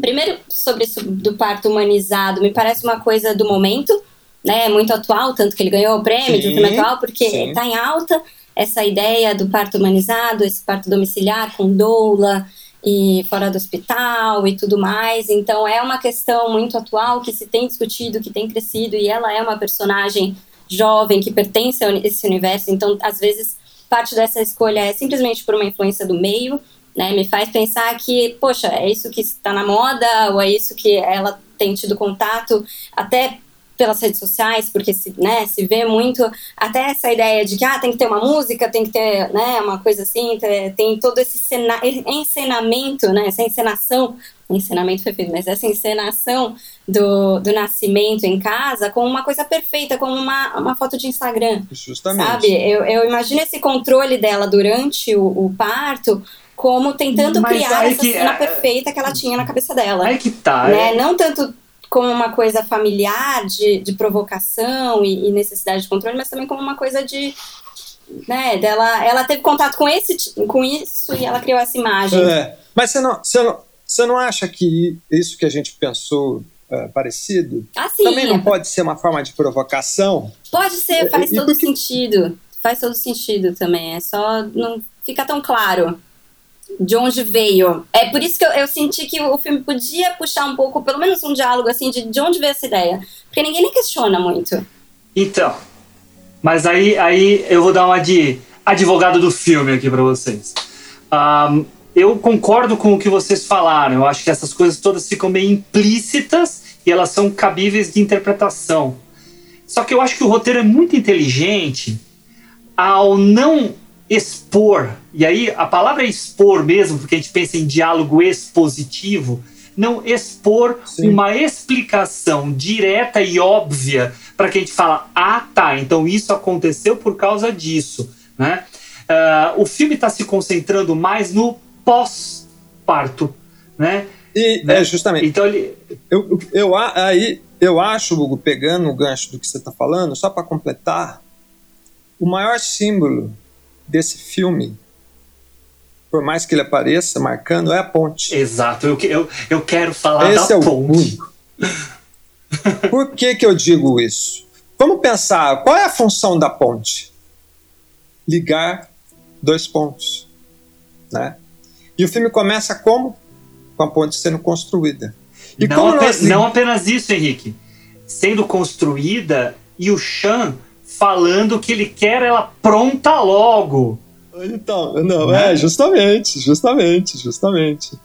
primeiro, sobre isso do parto humanizado, me parece uma coisa do momento, né? Muito atual, tanto que ele ganhou o prêmio de Sim, filme atual, porque sim. está em alta essa ideia do parto humanizado, esse parto domiciliar com doula e fora do hospital e tudo mais. Então é uma questão muito atual que se tem discutido, que tem crescido e ela é uma personagem jovem que pertence a esse universo. Então, às vezes, parte dessa escolha é simplesmente por uma influência do meio, né? Me faz pensar que, poxa, é isso que está na moda ou é isso que ela tem tido contato até pelas redes sociais, porque se, né, se vê muito até essa ideia de que ah, tem que ter uma música, tem que ter né, uma coisa assim, tem, tem todo esse cena, encenamento, né, essa encenação, encenamento foi feito, mas essa encenação do, do nascimento em casa como uma coisa perfeita, como uma, uma foto de Instagram. Justamente. Sabe? Eu, eu imagino esse controle dela durante o, o parto como tentando Mas criar essa que cena é- perfeita que ela tinha na cabeça dela Aí que tá. né? é- Não tanto como uma coisa familiar de, de provocação e, e necessidade de controle, mas também como uma coisa de né, dela, ela teve contato com esse com isso e ela criou essa imagem. É. Mas você não, você, não, você não acha que isso que a gente pensou é, parecido Assim, também não pode ser uma forma de provocação? pode ser, faz todo por que- sentido. Faz todo sentido também. É só não fica tão claro de onde veio. É por isso que eu, eu senti que o filme podia puxar um pouco, pelo menos um diálogo assim, de, de onde veio essa ideia. Porque ninguém nem questiona muito. Então, mas aí, aí eu vou dar uma de advogado do filme aqui pra vocês. Ahn, eu concordo com o que vocês falaram. Eu acho que essas coisas todas ficam meio implícitas e elas são cabíveis de interpretação. Só que eu acho que o roteiro é muito inteligente ao não expor, e aí a palavra é expor mesmo, porque a gente pensa em diálogo expositivo, não expor Sim. uma explicação direta e óbvia para que a gente fala, ah tá, então isso aconteceu por causa disso, né? Ah, o filme está se concentrando mais no pós-parto, né? E Né? é justamente. Então ele, Eu, eu, aí eu acho, Hugo, pegando o gancho do que você está falando, só para completar, o maior símbolo desse filme, por mais que ele apareça marcando, é a ponte. exato, eu, eu, eu quero falar Esse da é o ponte. único. Por que, que eu digo isso? Vamos pensar, qual é a função da ponte? Ligar dois pontos. Né? E o filme começa como? Com a ponte sendo construída. E não, ape- nós não apenas isso, Henrique. Sendo construída e o Chan falando que ele quer ela pronta logo. Então, não, Né? é, justamente, justamente, justamente.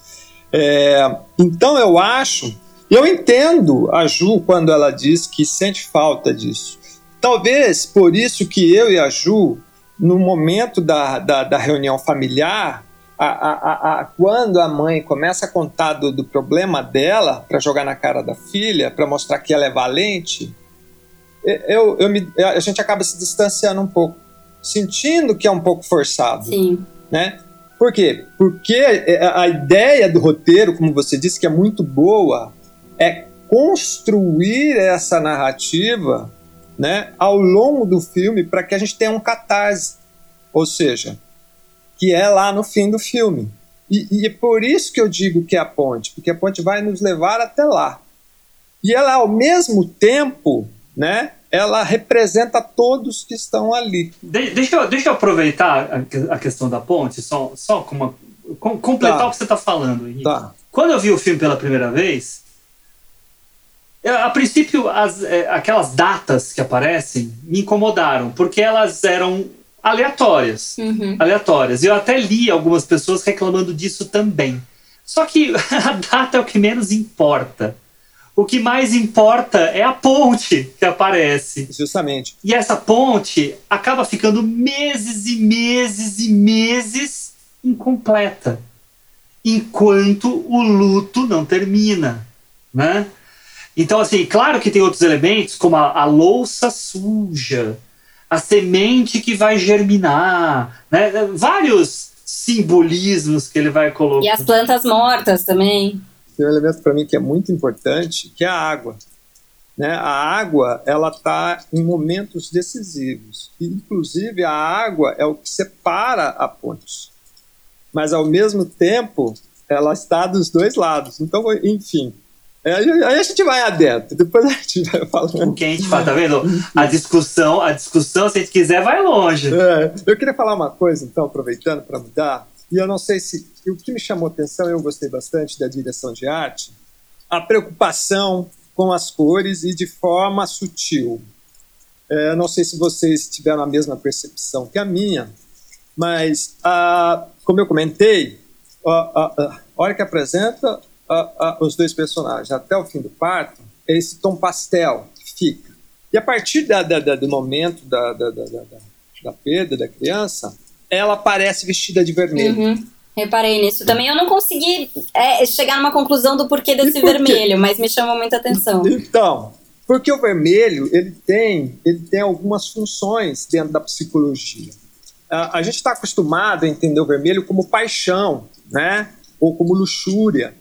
É, então eu acho, eu entendo a Ju quando ela diz que sente falta disso. Talvez por isso que eu e a Ju, no momento da, da, da reunião familiar, a, a, a- quando a mãe começa a contar do, do problema dela para jogar na cara da filha, para mostrar que ela é valente, eu, eu me, a gente acaba se distanciando um pouco, sentindo que é um pouco forçado Sim. né? Por quê? Porque a ideia do roteiro, como você disse, que é muito boa, é construir essa narrativa né, ao longo do filme para que a gente tenha um catarse. Ou seja, que é lá no fim do filme. E, e é por isso que eu digo que é a ponte, porque a ponte vai nos levar até lá. E ela, ao mesmo tempo, né, ela representa todos que estão ali. De- deixa, eu, deixa eu aproveitar a, a questão da ponte, só, só com uma, com- completar Tá. o que você está falando, Henrique. Tá. Quando eu vi o filme pela primeira vez, a princípio, as, é, aquelas datas que aparecem me incomodaram, porque elas eram aleatórias. Uhum. Aleatórias. Eu até li algumas pessoas reclamando disso também. Só que a data é o que menos importa. O que mais importa é a ponte que aparece. Justamente. E essa ponte acaba ficando meses e meses e meses incompleta. Enquanto o luto não termina, né? Então, assim, claro que tem outros elementos, como a, a louça suja, a semente que vai germinar, né? Vários simbolismos que ele vai colocar. E as plantas mortas também. Tem um elemento para mim que é muito importante, que é a água. Né? A água, ela está em momentos decisivos. E, inclusive, a água é o que separa a ponte. Mas, ao mesmo tempo, ela está dos dois lados. Então, enfim, Aí a gente vai adentro, depois a gente vai falando. O que a gente fala, tá vendo? A discussão, a discussão, se a gente quiser, vai longe. É, eu queria falar uma coisa, então, aproveitando para mudar, e eu não sei se. O que me chamou atenção, eu gostei bastante da direção de arte, a preocupação com as cores e de forma sutil. É, não sei se vocês tiveram a mesma percepção que a minha, mas, ah, como eu comentei, a, a, hora que apresenta os dois personagens até o fim do parto é esse tom pastel que fica. E a partir da, da, da, do momento da, da, perda da criança, ela aparece vestida de vermelho. Uhum. Reparei nisso também. Eu não consegui é, chegar numa conclusão do porquê desse por vermelho, mas me chamou muita atenção. Então, porque o vermelho ele tem, ele tem algumas funções dentro da psicologia. A, a gente está acostumado a entender o vermelho como paixão, né? Ou como luxúria.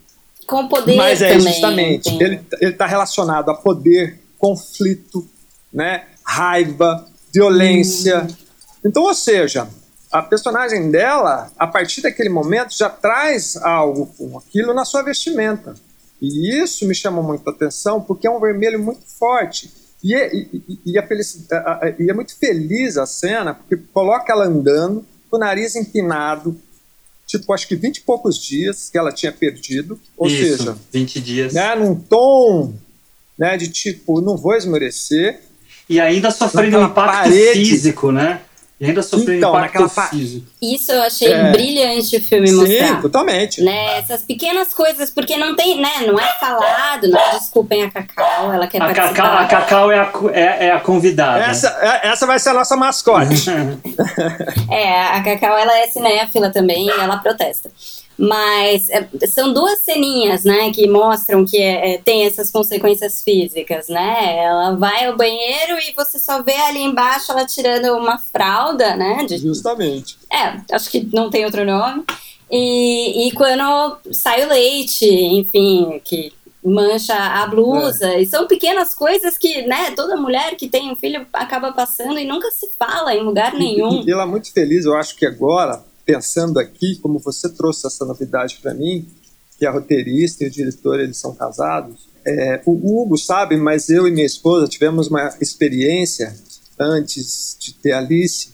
Com poder Mas é também, justamente, entendo. ele ele está relacionado a poder, conflito, né, raiva, violência. Hum. Então, ou seja, a personagem dela, a partir daquele momento, já traz algo com aquilo na sua vestimenta. E isso me chamou muita atenção, porque é um vermelho muito forte. E é, e, e, a a- a- e é muito feliz a cena, porque coloca ela andando, com o nariz empinado, tipo, acho que 20 e poucos dias que ela tinha perdido. Ou Isso, seja, 20 dias. né, num tom né, de tipo, não vou esmorecer. E ainda sofrendo um impacto parede. físico, né? E ainda sofrendo Então, impacto naquela pa- físico. Isso eu achei É. brilhante o filme Sim, mostrar. totalmente. Né, essas pequenas coisas, porque não tem, né, não é falado, não, desculpem a Cacau, ela quer A participar. Cacau, a Cacau é, a, é, é a convidada. Essa, é- essa vai ser a nossa mascote. É, a Cacau, ela é cinéfila também e ela protesta. Mas é, são duas ceninhas, né, que mostram que é, é, tem essas consequências físicas, né? Ela vai ao banheiro e você só vê ali embaixo ela tirando uma fralda, né? de- Justamente. é, acho que não tem outro nome. E, e quando sai o leite, enfim, que mancha a blusa. E são pequenas coisas que, né, toda mulher que tem um filho acaba passando e nunca se fala em lugar nenhum. E ela é muito feliz, eu acho que agora, pensando aqui, como você trouxe essa novidade para mim, que a roteirista e o diretor eles são casados. É, o Hugo sabe, mas eu e minha esposa tivemos uma experiência antes de ter Alice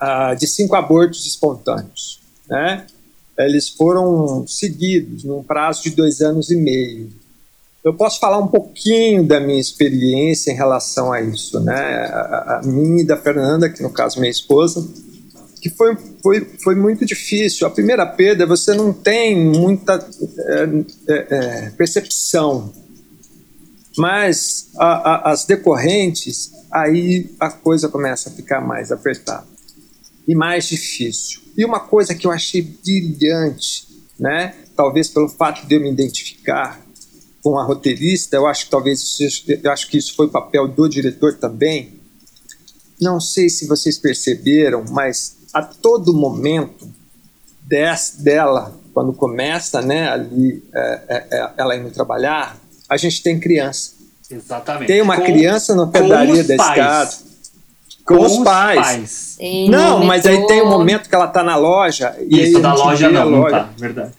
ah, de cinco abortos espontâneos, né? Eles foram seguidos num prazo de dois anos e meio. Eu posso falar um pouquinho da minha experiência em relação a isso, né? A, a minha e da Fernanda, que no caso minha esposa, que foi, foi, foi muito difícil. A primeira perda, você não tem muita é, é, é, percepção, mas a, a, as decorrentes, aí a coisa começa a ficar mais apertada e mais difícil. E uma coisa que eu achei brilhante, né? Talvez pelo fato de eu me identificar com a roteirista, eu acho que talvez eu acho que isso foi o papel do diretor também. Não sei se vocês perceberam, mas a todo momento des, dela, quando começa, né, ali é, é, é, ela indo trabalhar, a gente tem criança. Exatamente. Tem uma Com- criança na com pedaria da pais. escada. Com, os pais. Tem Não, mas aí tem um momento que ela tá na loja. E Isso, da loja não loja. tá, verdade.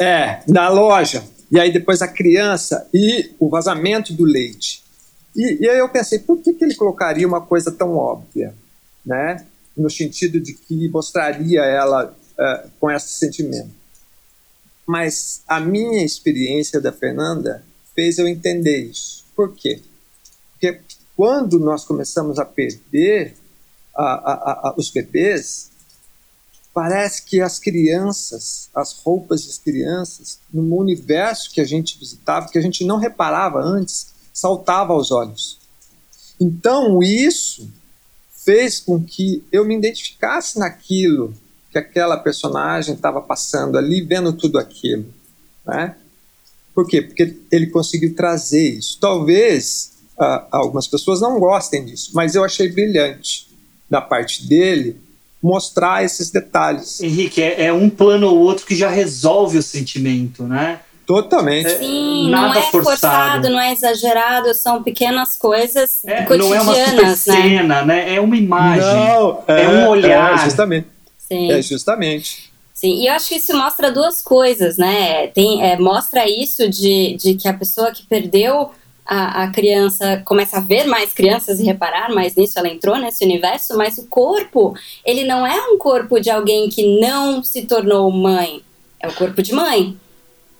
É, na loja. E aí depois a criança e o vazamento do leite. E, e aí eu pensei, por que, que ele colocaria uma coisa tão óbvia? Né? No sentido de que mostraria ela eh, com esse sentimento. Mas a minha experiência da Fernanda fez eu entender isso. Por quê? Porque quando nós começamos a perder a, a, a, os bebês, parece que as crianças, as roupas das crianças, no universo que a gente visitava, que a gente não reparava antes, saltava aos olhos. Então isso fez com que eu me identificasse naquilo que aquela personagem estava passando ali, vendo tudo aquilo, né? Por quê? Porque ele conseguiu trazer isso. Talvez ah, algumas pessoas não gostem disso, mas eu achei brilhante da parte dele mostrar esses detalhes. Henrique, é, é um plano ou outro que já resolve o sentimento, né? Totalmente. Sim, Nada não é forçado. forçado. não é exagerado, são pequenas coisas é, cotidianas, Não é uma super né? cena, né? É uma imagem, não, é, é, um olhar. É, justamente. Sim. É justamente. Sim, e eu acho que isso mostra duas coisas, né? Tem, é, mostra isso de, de que a pessoa que perdeu a, a, criança começa a ver mais crianças e reparar mais nisso, ela entrou nesse universo, mas o corpo, ele não é um corpo de alguém que não se tornou mãe, é o corpo de mãe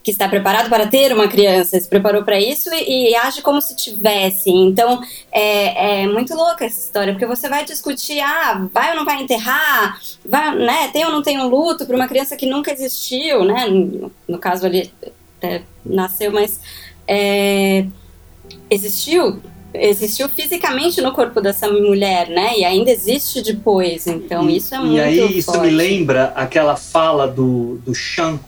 que está preparado para ter uma criança, se preparou para isso e, e, age como se tivesse. Então, é, é, muito louca essa história, porque você vai discutir, ah, vai ou não vai enterrar, vai, né, tem ou não tem um luto para uma criança que nunca existiu, né, no, no caso ali, é, nasceu, mas é, existiu, existiu fisicamente no corpo dessa mulher, né? E ainda existe depois. Então e, isso é muito E aí forte. isso me lembra aquela fala do, do Chan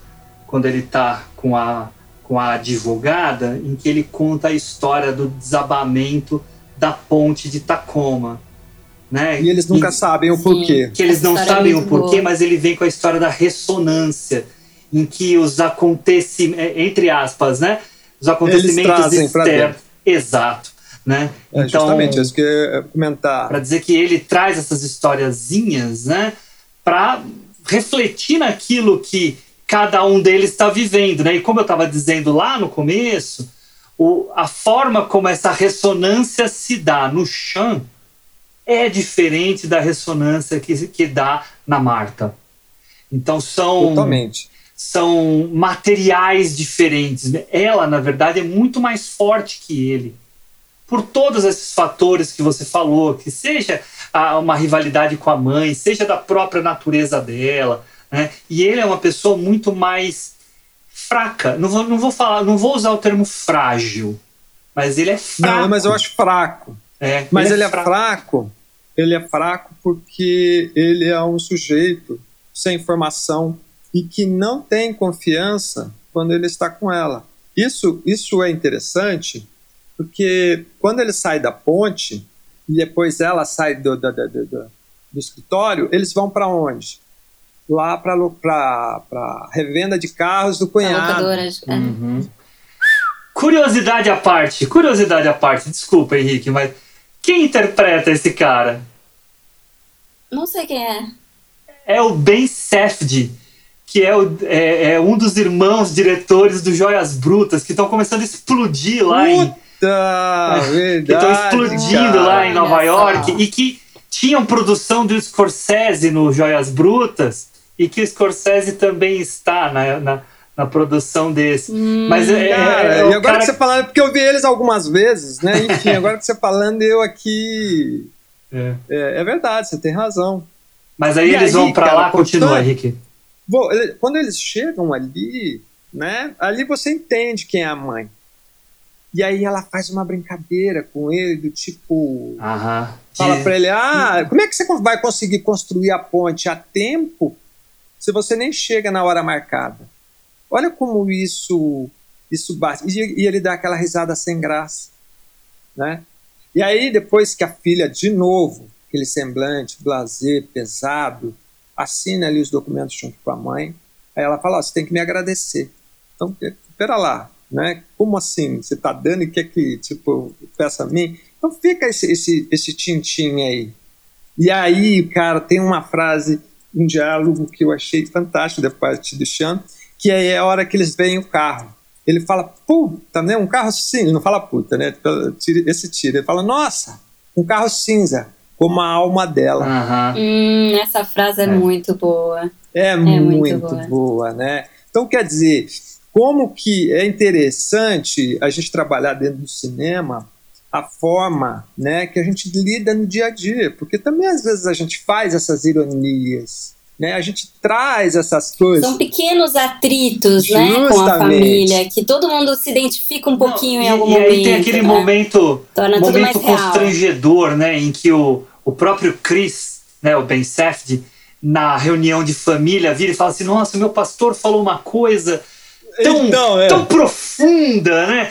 quando ele está com a, com a advogada, em que ele conta a história do desabamento da ponte de Tacoma. Né? E eles nunca e, sabem o porquê. Que eles não é sabem é o porquê, boa. mas ele vem com a história da ressonância, em que os acontecimentos, é, entre aspas, né? Os acontecimentos externos. Exato. Né? É, então, justamente, isso que eu ia comentar. Para dizer que ele traz essas historiazinhas, né? Para refletir naquilo que cada um deles está vivendo, né? E como eu estava dizendo lá no começo, o, a forma como essa ressonância se dá no chão é diferente da ressonância que, que dá na Marta. Então são Totalmente. são materiais diferentes. Ela, na verdade, é muito mais forte que ele. Por todos esses fatores que você falou, que seja a, uma rivalidade com a mãe, seja da própria natureza dela, né? E ele é uma pessoa muito mais fraca. Não vou, não vou falar, não vou usar o termo frágil, mas ele é fraco. Não, mas eu acho fraco. É, mas ele, ele é, fraco. é fraco. Ele é fraco porque ele é um sujeito sem informação e que não tem confiança quando ele está com ela. Isso, isso é interessante porque quando ele sai da ponte e depois ela sai do, do, do, do, do escritório, eles vão para onde? Lá para revenda de carros do cunhado. É. Uhum. Curiosidade à parte, curiosidade à parte, desculpa, Henrique, mas quem interpreta esse cara? Não sei quem é. É o Ben Safdie, que é, o, é, é, um dos irmãos diretores do Joias Brutas, que estão começando a explodir lá Puta, em. Verdade, que estão explodindo cara. lá em Nova York e que tinham produção do Scorsese no Joias Brutas e que o Scorsese também está na, na, na produção desse. Hum, Mas é, cara, é, e agora cara... que você falando, porque eu vi eles algumas vezes, né? Enfim, agora que você falando, eu aqui. É, é, é verdade, você tem razão. Mas aí e eles aí, vão para lá, continua, Henrique. Quando eles chegam ali, né? Ali você entende quem é a mãe. E aí ela faz uma brincadeira com ele, do tipo. Aham. Fala pra ele: ah, como é que você vai conseguir construir a ponte a tempo se você nem chega na hora marcada. Olha como isso isso bate. E, e ele dá aquela risada sem graça, né? E aí depois que a filha de novo, aquele semblante blazer, pesado, assina ali os documentos junto com a mãe, aí ela fala: oh, "Você tem que me agradecer". Então, espera lá, né? Como assim? Você tá dando e quer que tipo peça a mim? Então fica esse esse esse tintim aí. E aí, cara, tem uma frase um diálogo que eu achei fantástico da parte do Chan, que é a hora que eles veem o carro. Ele fala, puta, né? Um carro cinza. Ele não fala puta, né? Esse tiro. Ele fala, nossa, um carro cinza, como a alma dela. Uhum. Hum, essa frase é, é, muito boa. É, é muito, muito boa. boa. né? Então, quer dizer, como que é interessante a gente trabalhar dentro do cinema a forma né, que a gente lida no dia a dia, porque também às vezes a gente faz essas ironias, né? A gente traz essas coisas. São pequenos atritos, né, com a família, que todo mundo se identifica um pouquinho Não, em algum e, momento. E aí tem aquele né? momento, momento constrangedor, real. né, em que o, o próprio Chris, né, o Ben Safdie, na reunião de família, vira e fala assim: Nossa, meu pastor falou uma coisa tão, então, é. tão profunda, né?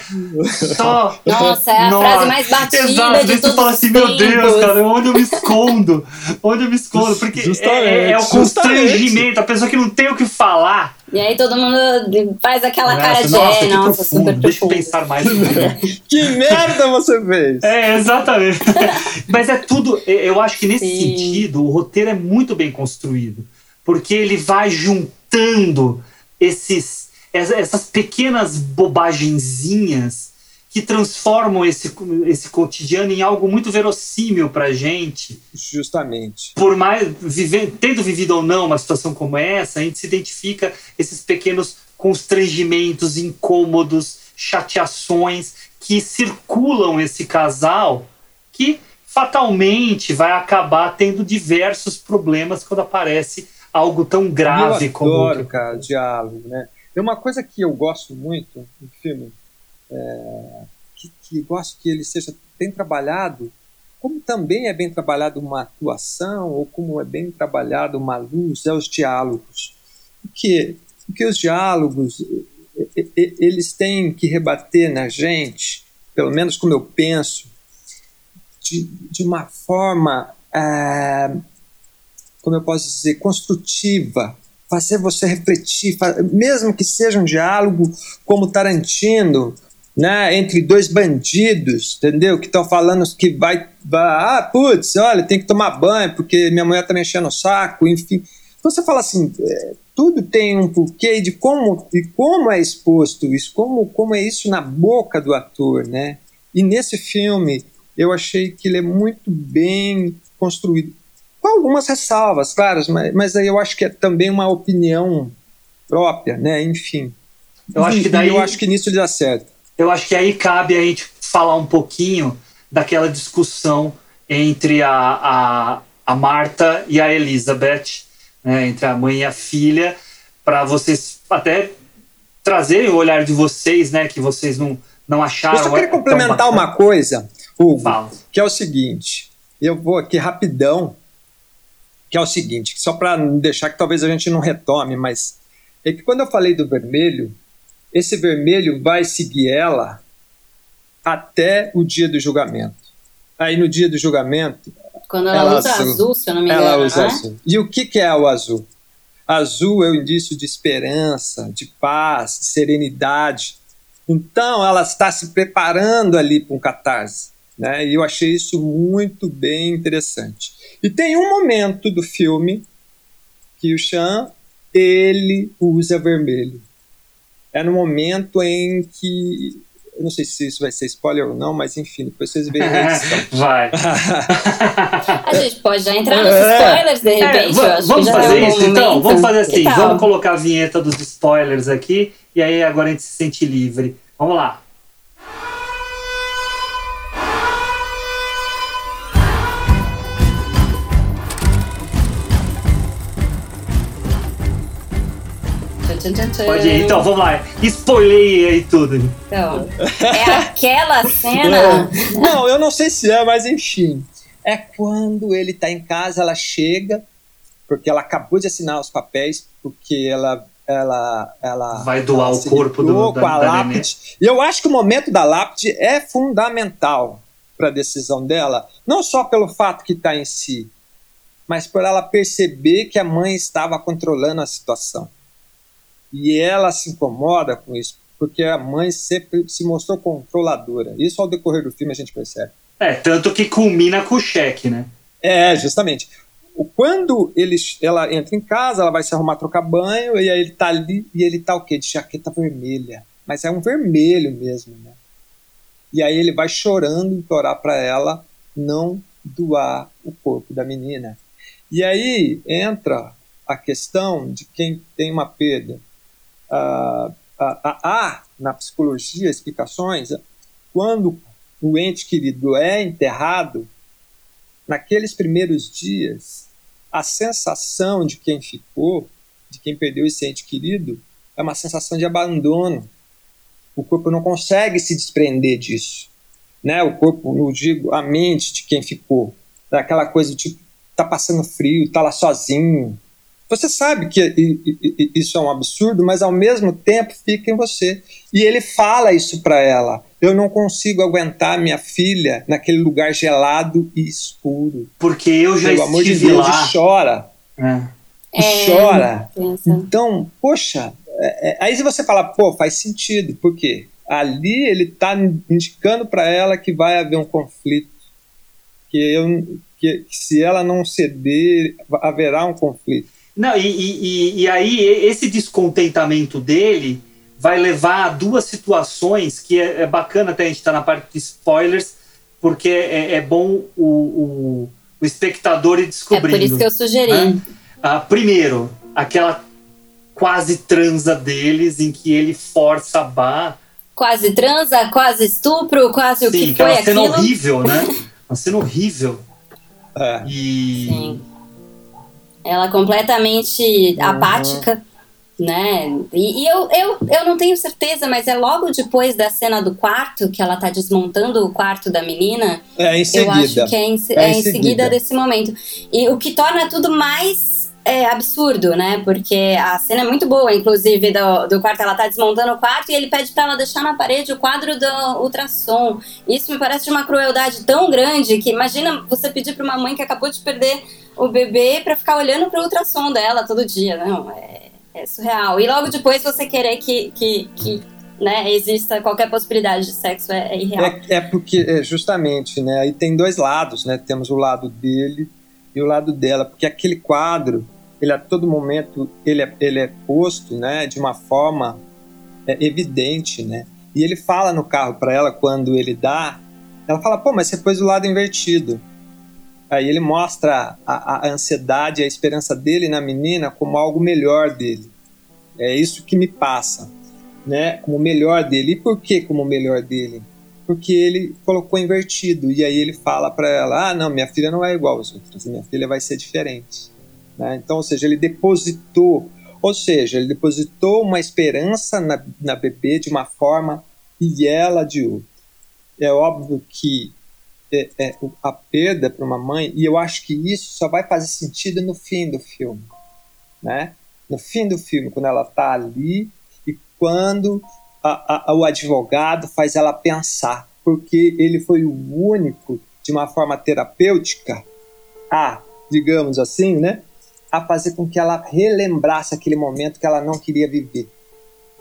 Só, Nossa, é a Nossa, frase mais batida exato, de todos fala assim, meu Deus, cara, onde eu me escondo? onde eu me escondo? Porque é, é, é, o constrangimento, a pessoa que não tem o que falar. E aí todo mundo faz aquela nossa, cara de nossa, é, nossa, profundo, super Deixa eu pensar mais. que merda você fez! É, exatamente. Mas é tudo, eu acho que nesse Sim. sentido, o roteiro é muito bem construído. Porque ele vai juntando esses essas pequenas bobagenzinhas que transformam esse, esse cotidiano em algo muito verossímil pra gente. Justamente. Por mais viver, tendo vivido ou não uma situação como essa, a gente se identifica esses pequenos constrangimentos, incômodos, chateações que circulam esse casal que fatalmente vai acabar tendo diversos problemas quando aparece algo tão grave eu como. Adoro, cara, diálogo, né? É uma coisa que eu gosto muito no filme, é, que, que gosto que ele seja bem trabalhado, como também é bem trabalhado uma atuação, ou como é bem trabalhado uma luz, é os diálogos. Porque, porque os diálogos, eles têm que rebater na gente, pelo menos como eu penso, de, de uma forma, é, como eu posso dizer, construtiva, fazer você refletir, mesmo que seja um diálogo como Tarantino, né, entre dois bandidos, entendeu? Que estão falando que vai, vai, ah, putz, olha, tem que tomar banho porque minha mulher tá me enchendo o saco, enfim. Você fala assim, é, tudo tem um porquê de como e como é exposto isso, como como é isso na boca do ator, né? E nesse filme eu achei que ele é muito bem construído com algumas ressalvas, claro, mas, mas aí eu acho que é também uma opinião própria, né? Enfim. Eu acho que daí eu acho que nisso ele dá certo. Eu acho que aí cabe a gente falar um pouquinho daquela discussão entre a, a, a Marta e a Elizabeth, né, entre a mãe e a filha, para vocês até trazerem o olhar de vocês, né, que vocês não, não acharam. Eu só queria complementar uma coisa, Hugo, Fala. que é o seguinte. Eu vou aqui rapidão que é o seguinte, só para deixar que talvez a gente não retome, mas é que quando eu falei do vermelho, esse vermelho vai seguir ela até o dia do julgamento. Aí no dia do julgamento. Quando ela, ela usa azul, azul, se eu não me engano. Ela usa né? azul. E o que, que é o azul? Azul é o indício de esperança, de paz, de serenidade. Então ela está se preparando ali para um catarse. Né? E eu achei isso muito bem interessante. E tem um momento do filme que o Chan ele usa vermelho. É no momento em que eu não sei se isso vai ser spoiler ou não, mas enfim, depois vocês veem a edição. vai. a gente pode já entrar nos é. spoilers de é, repente. É, vamos fazer isso então? Vamos fazer assim, vamos colocar a vinheta dos spoilers aqui e aí agora a gente se sente livre. Vamos lá. Pode ir, então vamos lá. Spoilei aí tudo. Então, é aquela cena. Não, eu não sei se é, mas enfim. É quando ele tá em casa, ela chega, porque ela acabou de assinar os papéis, porque ela ela, ela vai doar ela o corpo do, da, com a da lápide. E eu acho que o momento da lápide é fundamental para a decisão dela, não só pelo fato que está em si, mas por ela perceber que a mãe estava controlando a situação. E ela se incomoda com isso, porque a mãe sempre se mostrou controladora. Isso ao decorrer do filme a gente percebe. É, tanto que culmina com o cheque, né? É, justamente. Quando ele, ela entra em casa, ela vai se arrumar, trocar banho, e aí ele tá ali, e ele tá o quê? De jaqueta vermelha. Mas é um vermelho mesmo, né? E aí ele vai chorando implorar para ela não doar o corpo da menina. E aí entra a questão de quem tem uma perda a, há na psicologia explicações quando o ente querido é enterrado, naqueles primeiros dias, a sensação de quem ficou, de quem perdeu esse ente querido, é uma sensação de abandono. O corpo não consegue se desprender disso. Né? O corpo, eu digo, a mente de quem ficou. É aquela coisa tipo, tá passando frio, tá lá sozinho, você sabe que isso é um absurdo, mas ao mesmo tempo fica em você. E ele fala isso para ela. Eu não consigo aguentar minha filha naquele lugar gelado e escuro. Porque eu já Pelo amor de Deus, lá. e chora. É. E É, chora. pensa. Então, poxa, é, é, aí se você fala, pô, faz sentido, por quê? Ali ele está indicando para ela que vai haver um conflito, que, eu, que, que se ela não ceder, haverá um conflito. Não, e, e, e aí esse descontentamento dele vai levar a duas situações que é, é bacana até a gente estar tá na parte de spoilers, porque é, é bom o, o, o, espectador ir descobrindo. É por isso que eu sugeri. Né? Ah, primeiro, aquela quase transa deles em que ele força a Bá. Quase transa, quase estupro, quase Sim, o que aquela foi cena aquilo. horrível, né? Uma cena horrível. É. E... Sim. Ela completamente Uhum. apática, né? E, e eu, eu, eu não tenho certeza, mas é logo depois da cena do quarto, que ela tá desmontando o quarto da menina. É em Eu seguida. acho que é em, É é em seguida. seguida. desse momento. E o que torna tudo mais é, absurdo, né? Porque a cena é muito boa, inclusive, do, do quarto. Ela tá desmontando o quarto e ele pede pra ela deixar na parede o quadro do ultrassom. Isso me parece de uma crueldade tão grande que imagina você pedir pra uma mãe que acabou de perder o bebê pra ficar olhando pro ultrassom dela todo dia. Não, é, é surreal. E logo depois você querer que, que, que né, exista qualquer possibilidade de sexo é, é irreal. É, é porque, é, justamente, né? Aí tem dois lados, né? Temos o lado dele e o lado dela, porque aquele quadro, ele a todo momento, ele é, ele é posto, né? De uma forma é, evidente, né? E ele fala no carro para ela quando ele dá, ela fala, pô, mas você pôs o lado invertido. Aí ele mostra a, a ansiedade, a esperança dele na menina como algo melhor dele. É isso que me passa, né? Como melhor dele. E por que como melhor dele? Porque ele colocou invertido. E aí ele fala para ela: ah, não, minha filha não é igual às outras, minha filha vai ser diferente. Né? Então, ou seja, ele depositou, ou seja, ele depositou uma esperança na, na bebê de uma forma e ela de outra. É óbvio que é, é, a perda para uma mãe, e eu acho que isso só vai fazer sentido no fim do filme, né? No fim do filme, quando ela está ali e quando a- a- o advogado faz ela pensar, porque ele foi o único, de uma forma terapêutica, a, digamos assim, né? A fazer com que ela relembrasse aquele momento que ela não queria viver.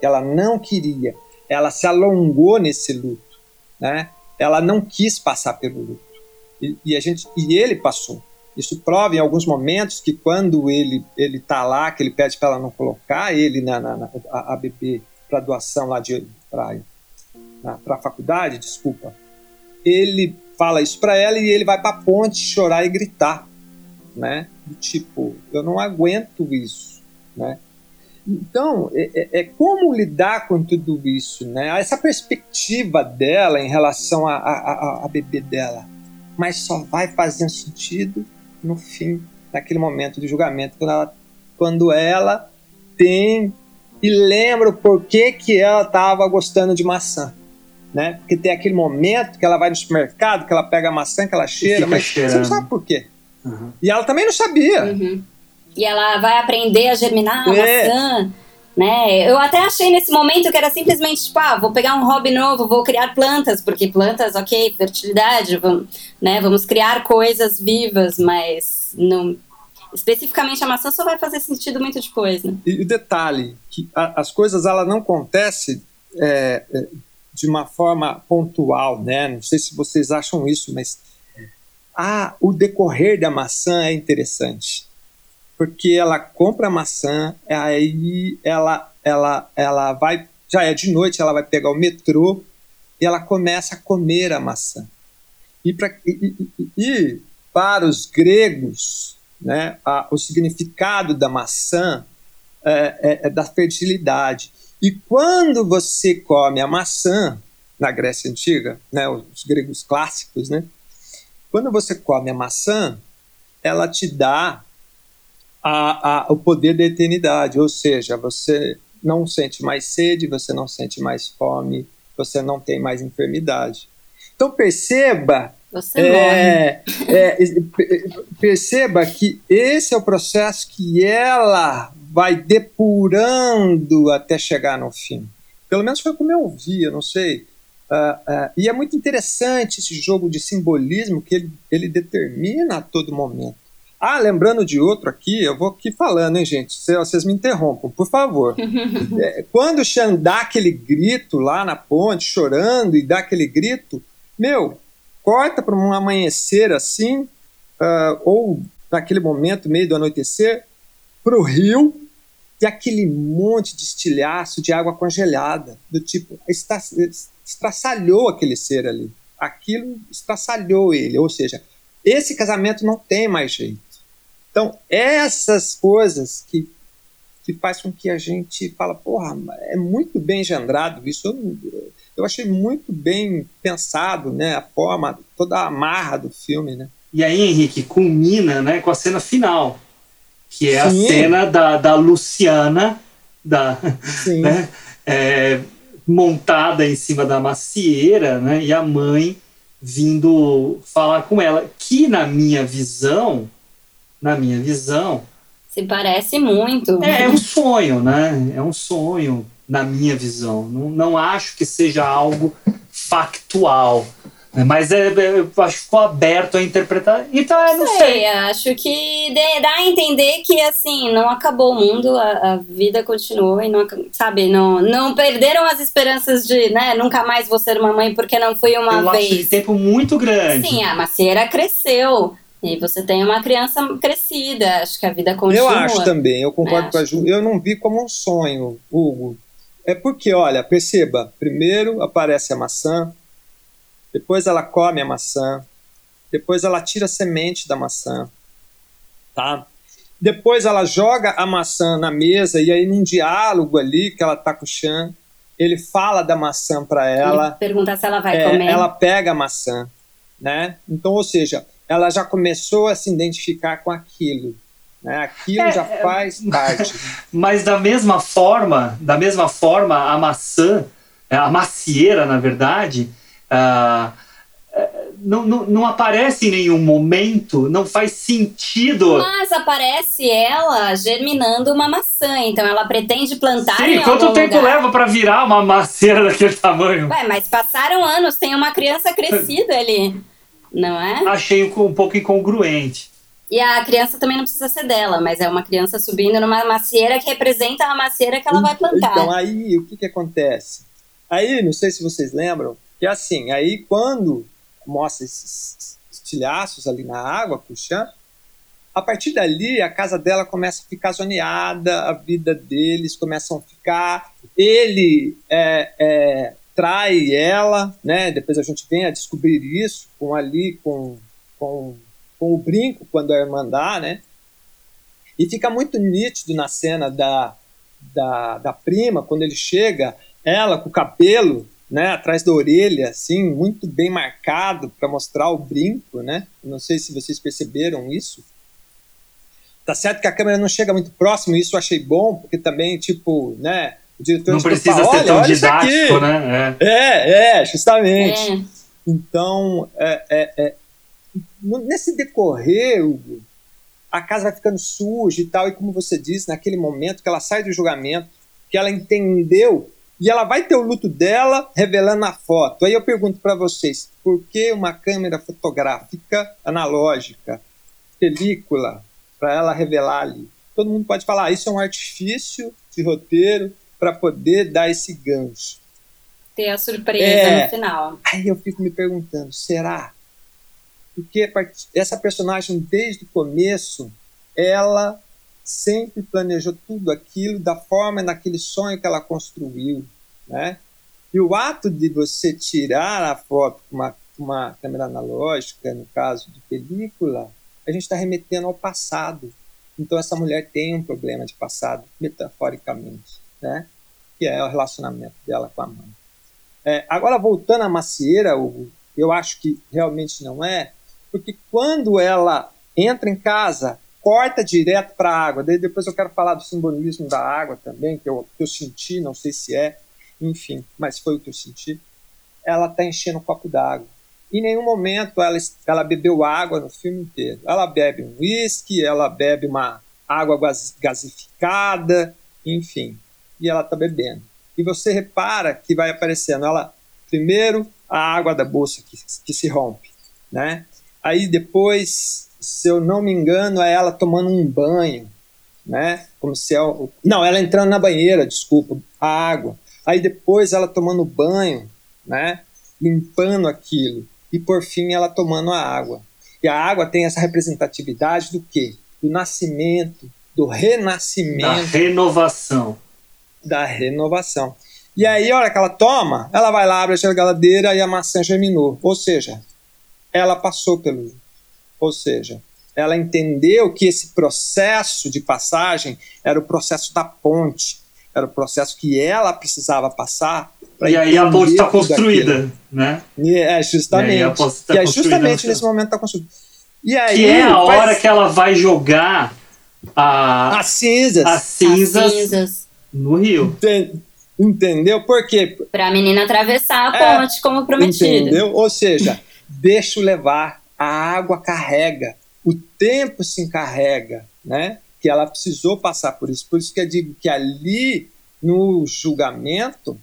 Ela não queria. Ela se alongou nesse luto, né? Ela não quis passar pelo luto. E, e a gente, e ele passou. Isso prova em alguns momentos que quando ele ele tá lá, que ele pede para ela não colocar ele na, na, na- a, a para doação lá de para a faculdade, desculpa. Ele fala isso para ela e ele vai para a ponte chorar e gritar, né? Do Tipo, eu não aguento isso, né? Então, é, é- é como lidar com tudo isso, né? Essa perspectiva dela em relação a, a, a- a bebê dela, mas só vai fazer sentido no fim, naquele momento do julgamento, quando ela, quando ela tem e lembra o porquê que ela estava gostando de maçã. Né? Porque tem aquele momento que ela vai no supermercado, que ela pega a maçã, que ela cheira, mas você cheirando. não sabe por quê. Uhum. E ela também não sabia. Uhum. E ela vai aprender a germinar a É. maçã. Né? Eu até achei nesse momento que era simplesmente tipo, ah, vou pegar um hobby novo, vou criar plantas, porque plantas, ok, fertilidade, vamos, né? Vamos criar coisas vivas, mas não, especificamente a maçã só vai fazer sentido muito depois, né? E o detalhe, que a- as coisas ela não acontecem é, é, de uma forma pontual, né? Não sei se vocês acham isso, mas ah, o decorrer da maçã é interessante. Porque ela compra a maçã, aí ela, ela, ela vai, já é de noite, ela vai pegar o metrô e ela começa a comer a maçã. E, pra, e, e- e- para os gregos, né, a- o significado da maçã é, é- é da fertilidade. E quando você come a maçã, na Grécia Antiga, né, os gregos clássicos, né, quando você come a maçã, ela te dá a, a, o poder da eternidade, ou seja, você não sente mais sede, você não sente mais fome, você não tem mais enfermidade. Então perceba Você é, é, perceba que esse é o processo que ela vai depurando até chegar no fim. Pelo menos foi como eu vi, eu não sei. Uh, uh, e é muito interessante esse jogo de simbolismo que ele, ele determina a todo momento. Ah, lembrando de outro aqui, eu vou aqui falando, hein, gente? Vocês me interrompam, por favor. é, quando o Xan dá aquele grito lá na ponte, chorando, e dá aquele grito, meu, corta para um amanhecer assim, uh, ou naquele momento, meio do anoitecer, para o rio, e aquele monte de estilhaço de água congelada, do tipo, está, estraçalhou aquele ser ali. Aquilo estraçalhou ele, ou seja, esse casamento não tem mais jeito. Então, essas coisas que, que faz com que a gente fala, porra, é muito bem engendrado isso. Eu, eu achei muito bem pensado, né? A forma, toda a amarra do filme, né? E aí, Henrique, culmina né, com a cena final, que é Sim. a cena da, da Luciana, da, né, é, montada em cima da macieira, né, e a mãe vindo falar com ela, que na minha visão na minha visão. Se parece muito. É, é um sonho, né? É um sonho, na minha visão. Não, não acho que seja algo factual. Né? Mas é, é, eu acho que ficou aberto a interpretar. Então, eu não sei. sei. Acho que dá a entender que, assim, não acabou o mundo, a, a, vida continuou e não, sabe, não, não perderam as esperanças de, né, nunca mais vou ser uma mãe porque não fui uma eu vez. Acho de tempo muito grande. Sim, a macieira cresceu. E você tem uma criança crescida, acho que a vida continua. Eu acho também, eu concordo com a Ju. Eu não vi como um sonho, Hugo. É porque, olha, perceba, primeiro aparece a maçã, depois ela come a maçã, depois ela tira a semente da maçã, tá? Depois ela joga a maçã na mesa e aí num diálogo ali que ela tá com o Chan, ele fala da maçã para ela. Ele pergunta se ela vai é, comer. Ela pega a maçã, né? Então, ou seja, ela já começou a se identificar com aquilo. Né? Aquilo é, já é, faz parte. Mas da mesma forma, da mesma forma, a maçã, é, a macieira, na verdade, uh, não, não, não, aparece em nenhum momento, não faz sentido. Mas aparece ela germinando uma maçã, então ela pretende plantar Sim, em quanto tempo lugar. leva para virar uma macieira daquele tamanho? Ué, mas passaram anos, tem uma criança crescida ali não é? Achei um pouco incongruente. E a criança também não precisa ser dela, mas é uma criança subindo numa macieira que representa a macieira que ela vai plantar. Então, aí, o que que acontece? Aí, não sei se vocês lembram, que é assim, aí quando mostra esses estilhaços ali na água, puxando, a partir dali a casa dela começa a ficar zoneada, a vida deles começam a ficar. Ele é, é, trai ela, né? Depois a gente vem a descobrir isso com ali com, com, com o brinco quando a irmã dá, né? E fica muito nítido na cena da, da, da prima quando ele chega, ela com o cabelo, né, atrás da orelha, assim, muito bem marcado para mostrar o brinco, né? Não sei se vocês perceberam isso. Tá certo que a câmera não chega muito próximo, isso eu achei bom, porque também, tipo, né, diretor não precisa ser tão didático, né? É, é, é justamente. É. Então, é, é, é, nesse decorrer, Hugo, a casa vai ficando suja e tal, e como você disse, naquele momento que ela sai do julgamento, que ela entendeu, e ela vai ter o luto dela revelando a foto. Aí eu pergunto para vocês, por que uma câmera fotográfica analógica, película, para ela revelar ali? Todo mundo pode falar, ah, isso é um artifício de roteiro, para poder dar esse gancho. Ter a surpresa é, no final. Aí eu fico me perguntando, será? Porque essa personagem, desde o começo, ela sempre planejou tudo aquilo da forma, naquele sonho que ela construiu, né? E o ato de você tirar a foto com uma, uma câmera analógica, no caso de película, a gente está remetendo ao passado. Então essa mulher tem um problema de passado, metaforicamente né? que é o relacionamento dela com a mãe. É, agora, voltando à macieira, Hugo, eu acho que realmente não é, porque quando ela entra em casa, corta direto para a água, daí depois eu quero falar do simbolismo da água também, que eu, que eu senti, não sei se é, enfim, mas foi o que eu senti. Ela está enchendo um copo d'água. Em nenhum momento ela, ela bebeu água no filme inteiro. Ela bebe um whisky, ela bebe uma água gasificada, enfim. E ela está bebendo. E você repara que vai aparecendo ela, primeiro, a água da bolsa que, que se rompe, né? Aí depois, se eu não me engano, é ela tomando um banho, né? Como se ela, não, ela entrando na banheira, desculpa, a água. Aí depois ela tomando banho, né? Limpando aquilo e por fim ela tomando a água. E a água tem essa representatividade do quê? Do nascimento, do renascimento. Da renovação. Da renovação. E aí, a hora que ela toma, ela vai lá, abre a geladeira e a maçã germinou. Ou seja, ela passou pelo. Ou seja, ela entendeu que esse processo de passagem era o processo da ponte, era o processo que ela precisava passar e aí a ponte está construída, né? E é, justamente. E, tá e é justamente nesse momento está construída. E aí, que é a faz... hora que ela vai jogar a, as cinzas. As cinzas, as cinzas. No rio. Entendeu? Por quê? Para a menina atravessar a é, ponte, é, como prometido. Entendeu? Ou seja, deixa levar, a água carrega, o tempo se encarrega, né? Que ela precisou passar por isso. Por isso que eu digo que ali no julgamento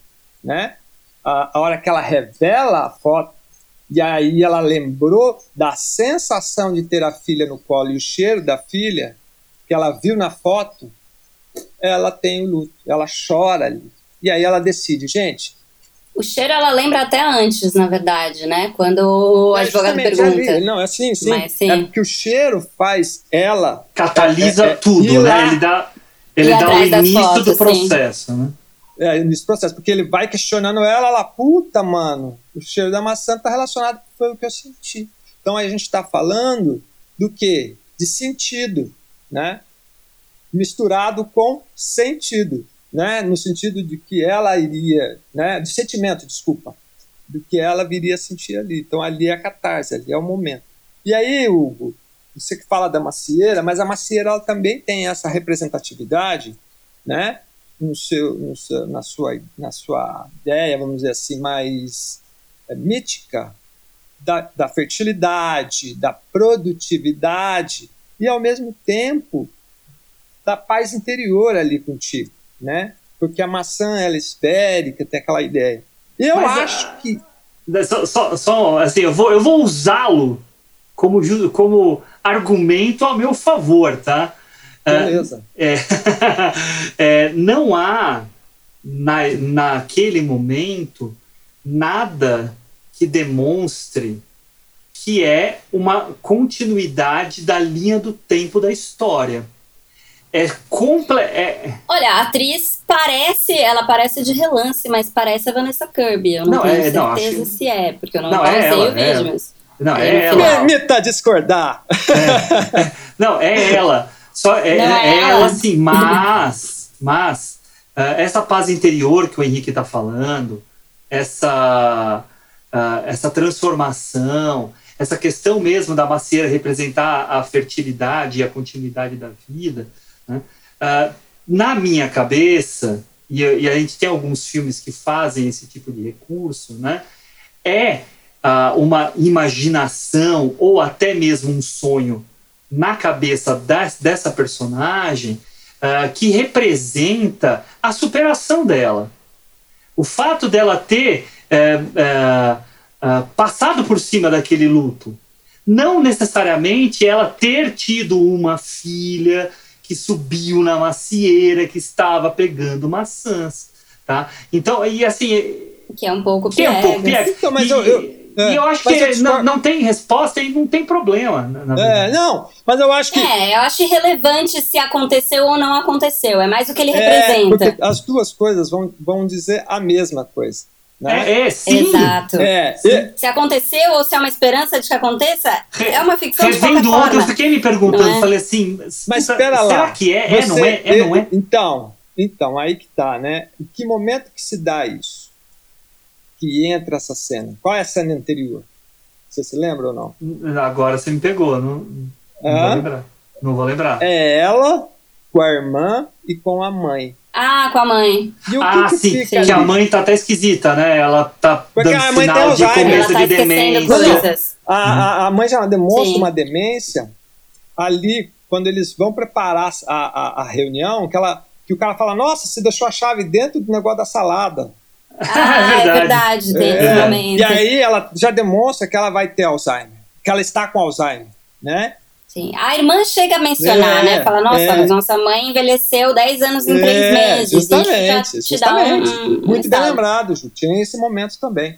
né? A, a hora que ela revela a foto, e aí ela lembrou da sensação de ter a filha no colo e o cheiro da filha, que ela viu na foto, ela tem o luto, ela chora ali. E aí ela decide, gente. O cheiro ela lembra até antes, na verdade, né? Quando o é, advogado pergunta. Ali. Não, é assim, sim. Mas, sim. É porque o cheiro faz ela. Catalisa é, é, tudo, né? Ele dá, ele dá o início fotos, do processo, sim. né? é, nesse processo, porque ele vai questionando ela, ela, puta, mano, o cheiro da maçã está relacionado com o que eu senti. Então a gente está falando do que? De sentido, né? Misturado com sentido, né? No sentido de que ela iria, né? De sentimento, desculpa, do que ela viria a sentir ali. Então ali é a catarse, ali é o momento. E aí, Hugo, você que fala da macieira, mas a macieira ela também tem essa representatividade, né? no seu, no seu, na, sua, na sua ideia, vamos dizer assim, mais é, mítica da, da fertilidade, da produtividade e, ao mesmo tempo, da paz interior ali contigo, né? Porque a maçã, ela é esférica, tem aquela ideia. Eu Mas, acho uh, que... Só, só, só, assim, eu vou, eu vou usá-lo como, como argumento a meu favor, tá? Beleza. É, é, não há, na, naquele momento, nada que demonstre que é uma continuidade da linha do tempo da história. É comple é... Olha, a atriz parece, ela parece de relance, mas parece a Vanessa Kirby. Eu não, não tenho é, certeza não, acho... se é, porque eu não, não é ela, o vídeo, é mas. Não, é ela. Permita discordar. É, não, é ela. Só é, é, é ela, assim, mas, mas uh, essa paz interior que o Henrique está falando, essa, uh, essa transformação, essa questão mesmo da macieira representar a fertilidade e a continuidade da vida, né? uh, na minha cabeça, e, e, a gente tem alguns filmes que fazem esse tipo de recurso, né? é uma imaginação ou até mesmo um sonho na cabeça das, dessa personagem uh, que representa a superação dela. O fato dela ter uh, uh, passado por cima daquele luto. Não necessariamente ela ter tido uma filha que subiu na macieira, que estava pegando maçãs. Tá? Então, e assim. Que é um pouco que é um pouco Então, mas e, eu, eu é, e eu acho que não, não tem resposta e não tem problema. Na, é, não, mas eu acho que. É, eu acho irrelevante se aconteceu ou não aconteceu. É mais o que ele é, representa. as duas coisas vão, vão dizer a mesma coisa. Né? É, é, sim. Exato. É, se aconteceu ou se é uma esperança de que aconteça, é uma ficção Revendo de ontem, eu fiquei me perguntando, é? falei assim, mas espera lá. Será que é? Você, é, não é? É, não é? Então, Então, aí que tá, né? Em que momento que se dá isso? Que entra essa cena? Qual é a cena anterior? Você se lembra ou não? Agora você me pegou, não, não vou lembrar. Não vou lembrar. É ela com a irmã e com a mãe. Ah, com a mãe. E o ah, que, que sim, fica que a mãe tá até esquisita, né? Ela tá Porque dando a mãe tem sinal de Alzheimer. começo tá de demência. A, a, a mãe já demonstra Sim. uma demência ali quando eles vão preparar a, a, a reunião, que, ela, que o cara fala, nossa, você deixou a chave dentro do negócio da salada. Ah, é verdade. verdade, tem É. E aí ela já demonstra que ela vai ter Alzheimer, que ela está com Alzheimer, né? Sim. A irmã chega a mencionar, É, né? Fala, nossa, é. mas nossa mãe envelheceu 10 anos em 3 É, meses. Justamente, Isso já te dá um, justamente. um Muito bem lembrado, Ju. Tinha esse momento também.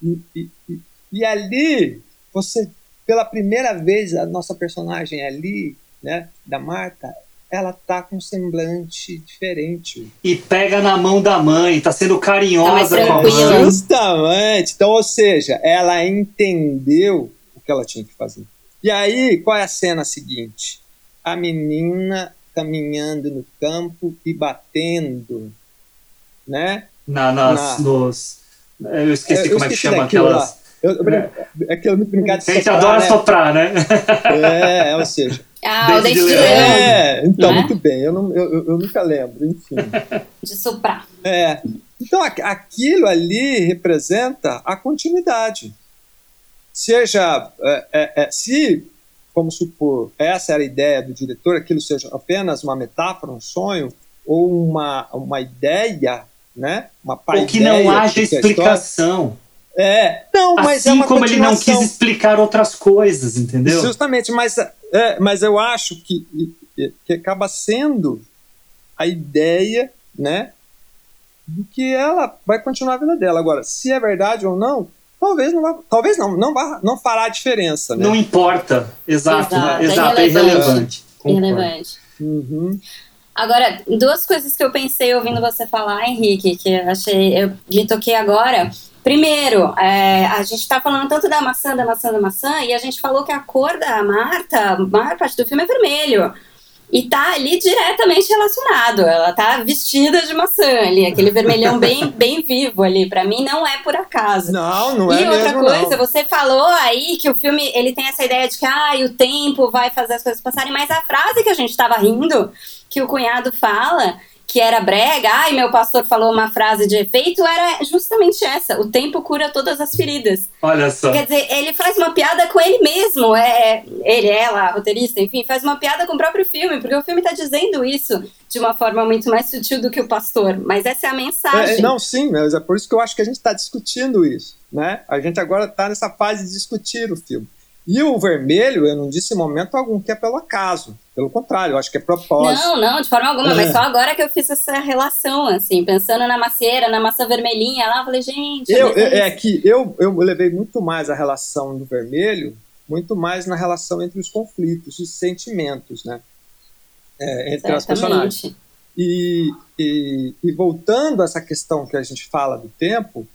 E, e, e- e ali, você, pela primeira vez, a nossa personagem ali, né, da Marta, ela tá com um semblante diferente. E pega na mão da mãe, tá sendo Tá carinhosa com a mãe. Justamente. Então, ou seja, ela entendeu o que ela tinha que fazer. E aí, qual é a cena seguinte? A menina caminhando no campo e batendo, né? Na, nas, Na- nos. Eu esqueci Eu como é que esqueci chama aquelas. lá. Eu, eu é aquilo muito brincar de A gente soprar, adora né? soprar, né? É, ou seja. Ah, o Dente de leão. É, então, Né? muito bem. Eu, não, eu, eu- eu nunca lembro, enfim. De soprar. É. Então, aqu- aquilo ali representa a continuidade. Seja, é, é, é, se, vamos supor, essa era a ideia do diretor, aquilo seja apenas uma metáfora, um sonho, ou uma, uma ideia, né? Uma Ou que não haja do que é explicação. É, não, mas é assim uma como ele não quis explicar outras coisas, entendeu? Justamente, mas, é, mas eu acho que, que acaba sendo a ideia, né, de que ela vai continuar a vida dela. Agora, se é verdade ou não, talvez não vá, talvez não, não, vá, não fará diferença, né? Não importa. Exato, Exato, é exato, é irrelevante. irrelevante. Concordo. Irrelevante. Uhum. Agora, duas coisas que eu pensei ouvindo você falar, Henrique, que eu achei, eu me toquei agora. Primeiro, é, a gente tá falando tanto da maçã, da maçã, da maçã, e a gente falou que a cor da Marta, a maior parte do filme é vermelho. E tá ali diretamente relacionado. Ela tá vestida de maçã ali, aquele vermelhão bem, bem vivo ali. Pra mim, não é por acaso. Não, não é e outra mesmo, coisa, não. você falou aí que o filme ele tem essa ideia de que ah, o tempo vai fazer as coisas passarem, mas a frase que a gente estava rindo, que o cunhado fala, que era brega, ai, meu pastor falou uma frase de efeito, era justamente essa: o tempo cura todas as feridas. Olha só. Quer dizer, ele faz uma piada com ele mesmo, é, ele, ela, a roteirista, enfim, faz uma piada com o próprio filme, porque o filme está dizendo isso de uma forma muito mais sutil do que o pastor, mas essa é a mensagem. É, não, sim, mas é por isso que eu acho que a gente está discutindo isso, né? A gente agora está nessa fase de discutir o filme. E o vermelho, eu não disse em momento algum que é pelo acaso. Pelo contrário, eu acho que é propósito. Não, não, de forma alguma, É. mas só agora que eu fiz essa relação, assim, pensando na macieira, na maçã vermelhinha lá, eu falei, gente, Eu, é é isso. que eu, eu levei muito mais a relação do vermelho, muito mais na relação entre os conflitos, os sentimentos, né? É, entre as personagens. E, e, e voltando a essa questão que a gente fala do tempo,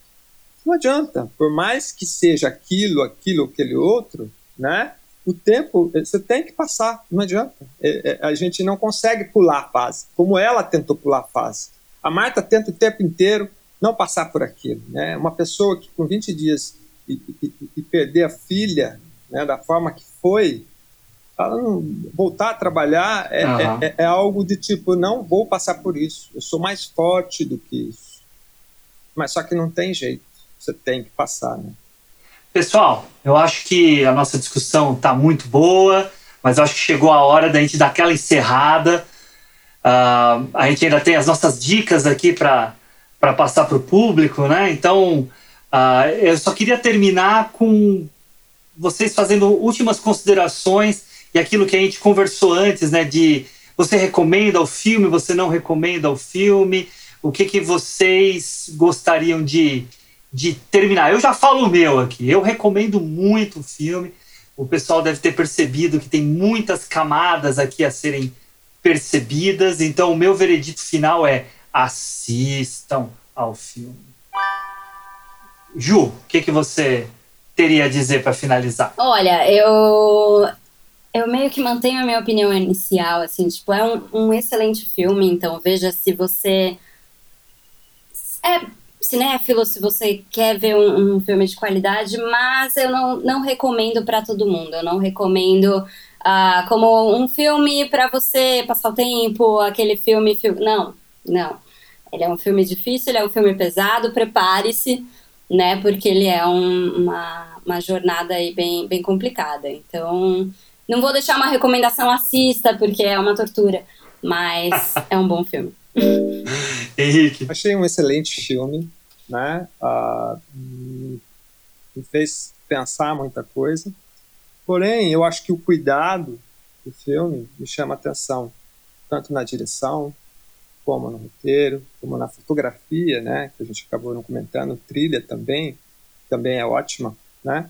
não adianta, por mais que seja aquilo, aquilo, aquele outro, né? O tempo, eh, você tem que passar, não adianta. É, é, a gente não consegue pular a fase, como ela tentou pular a fase. A Marta tenta o tempo inteiro não passar por aquilo, né? Uma pessoa que com 20 dias e, e- e perder a filha, né, da forma que foi, ela não, voltar a trabalhar é, Aham. é- é algo de tipo, não vou passar por isso, eu sou mais forte do que isso. Mas só que não tem jeito, você tem que passar, né? Pessoal, eu acho que a nossa discussão tá muito boa, mas acho que chegou a hora da gente dar aquela encerrada. Ah, a gente ainda tem as nossas dicas aqui para passar para o público, né? Então, ah, eu só queria terminar com vocês fazendo últimas considerações e aquilo que a gente conversou antes, né? De você recomenda o filme, você não recomenda o filme, o que, que vocês gostariam de, de terminar. Eu já falo o meu aqui, eu recomendo muito o filme. O pessoal deve ter percebido que tem muitas camadas aqui a serem percebidas, então o meu veredito final é assistam ao filme. Ju, o que, que você teria a dizer para finalizar? Olha, eu. eu meio que mantenho a minha opinião inicial, assim, tipo, é um, um excelente filme, então veja se você é cinéfilo, se você quer ver um, um filme de qualidade, mas eu não, não recomendo para todo mundo, eu não recomendo uh, como um filme para você passar o tempo, aquele filme, filme, não, não. Ele é um filme difícil, ele é um filme pesado, prepare-se, né, porque ele é um, uma, uma jornada aí bem, bem complicada, então não vou deixar uma recomendação, assista, porque é uma tortura. Mas é um bom filme. Henrique. Achei um excelente filme, né? Uh, me fez pensar muita coisa. Porém, eu acho que o cuidado do filme me chama atenção, tanto na direção, como no roteiro, como na fotografia, né? Que a gente acabou não comentando, trilha também, também é ótima, né?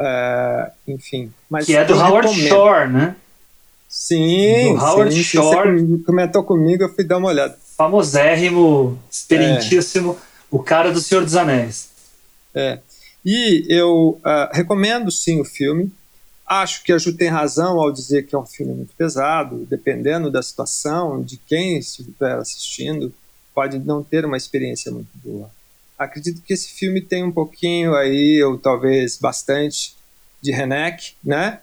Uh, enfim. Mas que é do Howard recomendo. Shore, né? Sim, do Howard sim, Shore. Você comentou comigo, eu fui dar uma olhada. Famosérrimo, experientíssimo, é. O cara do Senhor dos Anéis. É. E eu uh, recomendo sim o filme. Acho que a Ju tem razão ao dizer que é um filme muito pesado, dependendo da situação, de quem estiver assistindo, pode não ter uma experiência muito boa acredito que esse filme tem um pouquinho aí, ou talvez bastante, de Renek, né?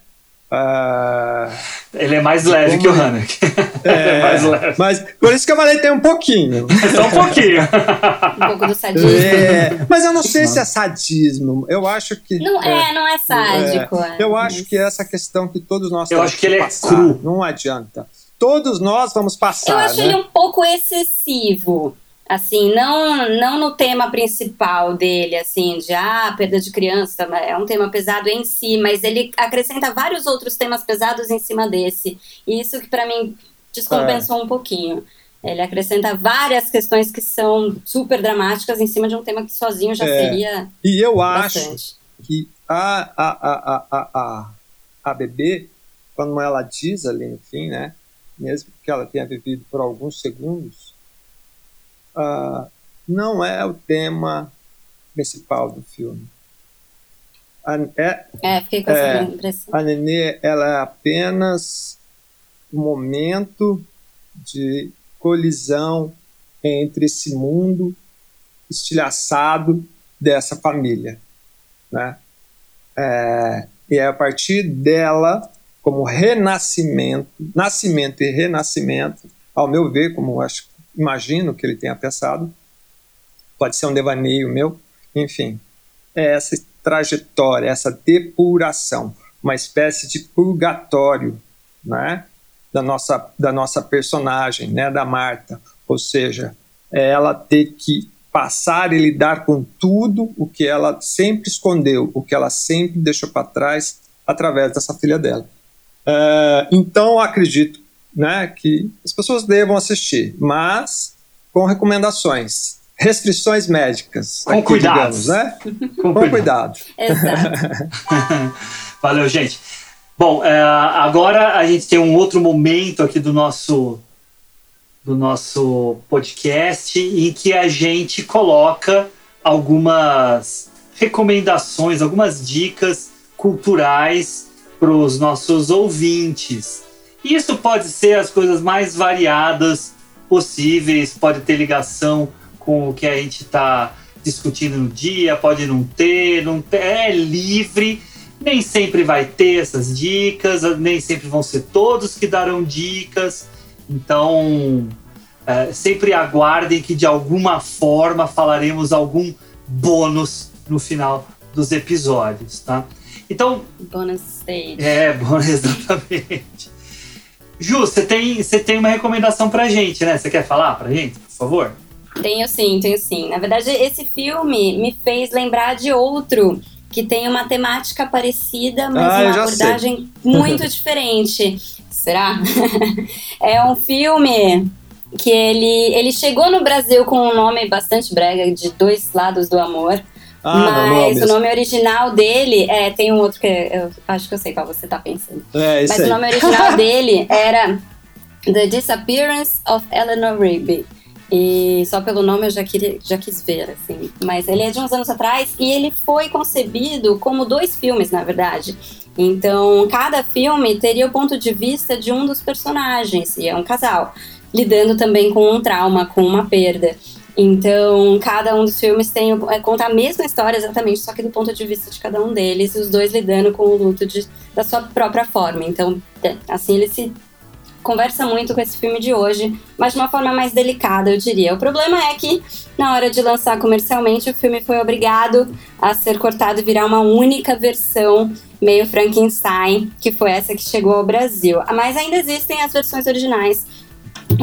Uh, ele é mais leve como... que o Hanek. É, é, mais leve. Mas por isso que eu falei tem um pouquinho. Só um pouquinho. um pouco do sadismo. É, mas eu não sei se é sadismo. Eu acho que. Não é, é não é sádico. É. Eu acho que é essa questão que todos nós Eu acho que ele é passar. é cru. Não adianta. Todos nós vamos passar. Eu acho né? ele um pouco excessivo assim, não não no tema principal dele, assim, de ah, perda de criança, é um tema pesado em si, mas ele acrescenta vários outros temas pesados em cima desse. E isso que para mim descompensou é. um pouquinho. Ele acrescenta várias questões que são super dramáticas em cima de um tema que sozinho já é. seria. E eu bastante. acho que a, a, a, a, a, a bebê, quando ela diz ali no fim, né? Mesmo que ela tenha vivido por alguns segundos, uh, não é o tema principal do filme. A, é, é, fiquei com essa impressão. A Nenê, ela é apenas um momento de colisão entre esse mundo estilhaçado dessa família, né? É, e é a partir dela, como renascimento, nascimento e renascimento, ao meu ver, como acho imagino que ele tenha pensado. Pode ser um devaneio meu, enfim. É essa trajetória, essa depuração, uma espécie de purgatório, né? Da nossa, da nossa personagem, né? Da Marta. Ou seja, é ela ter que passar e lidar com tudo o que ela sempre escondeu, o que ela sempre deixou para trás através dessa filha dela. Uh, então, acredito né, que as pessoas devam assistir, mas com recomendações, restrições médicas. Com cuidado, né? Com, com cuidado. Exato. Valeu, gente. Bom, é, agora a gente tem um outro momento aqui do nosso do nosso podcast em que a gente coloca algumas recomendações, algumas dicas culturais para os nossos ouvintes. Isso pode ser as coisas mais variadas possíveis, pode ter ligação com o que a gente está discutindo no dia, pode não ter, não ter, é livre. Nem sempre vai ter essas dicas, nem sempre vão ser todos que darão dicas. Então, é, sempre aguardem que de alguma forma falaremos algum bônus no final dos episódios, tá? Então. Bônus stage. É, bônus, exatamente. Ju, você tem, você tem uma recomendação pra gente, né? Você quer falar pra gente, por favor? Tenho sim, tenho sim. Na verdade, esse filme me fez lembrar de outro que tem uma temática parecida, mas ah, uma abordagem muito diferente. Será? é um filme que ele, ele chegou no Brasil com um nome bastante brega de Dois Lados do Amor. Ah, Mas não, não o nome original dele é tem um outro que eu acho que eu sei qual você tá pensando. É, Mas aí. o nome original dele era The Disappearance of Eleanor Rigby. E só pelo nome eu já, queria, já quis ver, assim. Mas ele é de uns anos atrás e ele foi concebido como dois filmes, na verdade. Então, cada filme teria o ponto de vista de um dos personagens, e é um casal, lidando também com um trauma, com uma perda. Então, cada um dos filmes tem é, conta a mesma história exatamente, só que do ponto de vista de cada um deles, os dois lidando com o luto de, da sua própria forma. Então, é, assim, ele se conversa muito com esse filme de hoje, mas de uma forma mais delicada, eu diria. O problema é que, na hora de lançar comercialmente, o filme foi obrigado a ser cortado e virar uma única versão meio Frankenstein, que foi essa que chegou ao Brasil. Mas ainda existem as versões originais,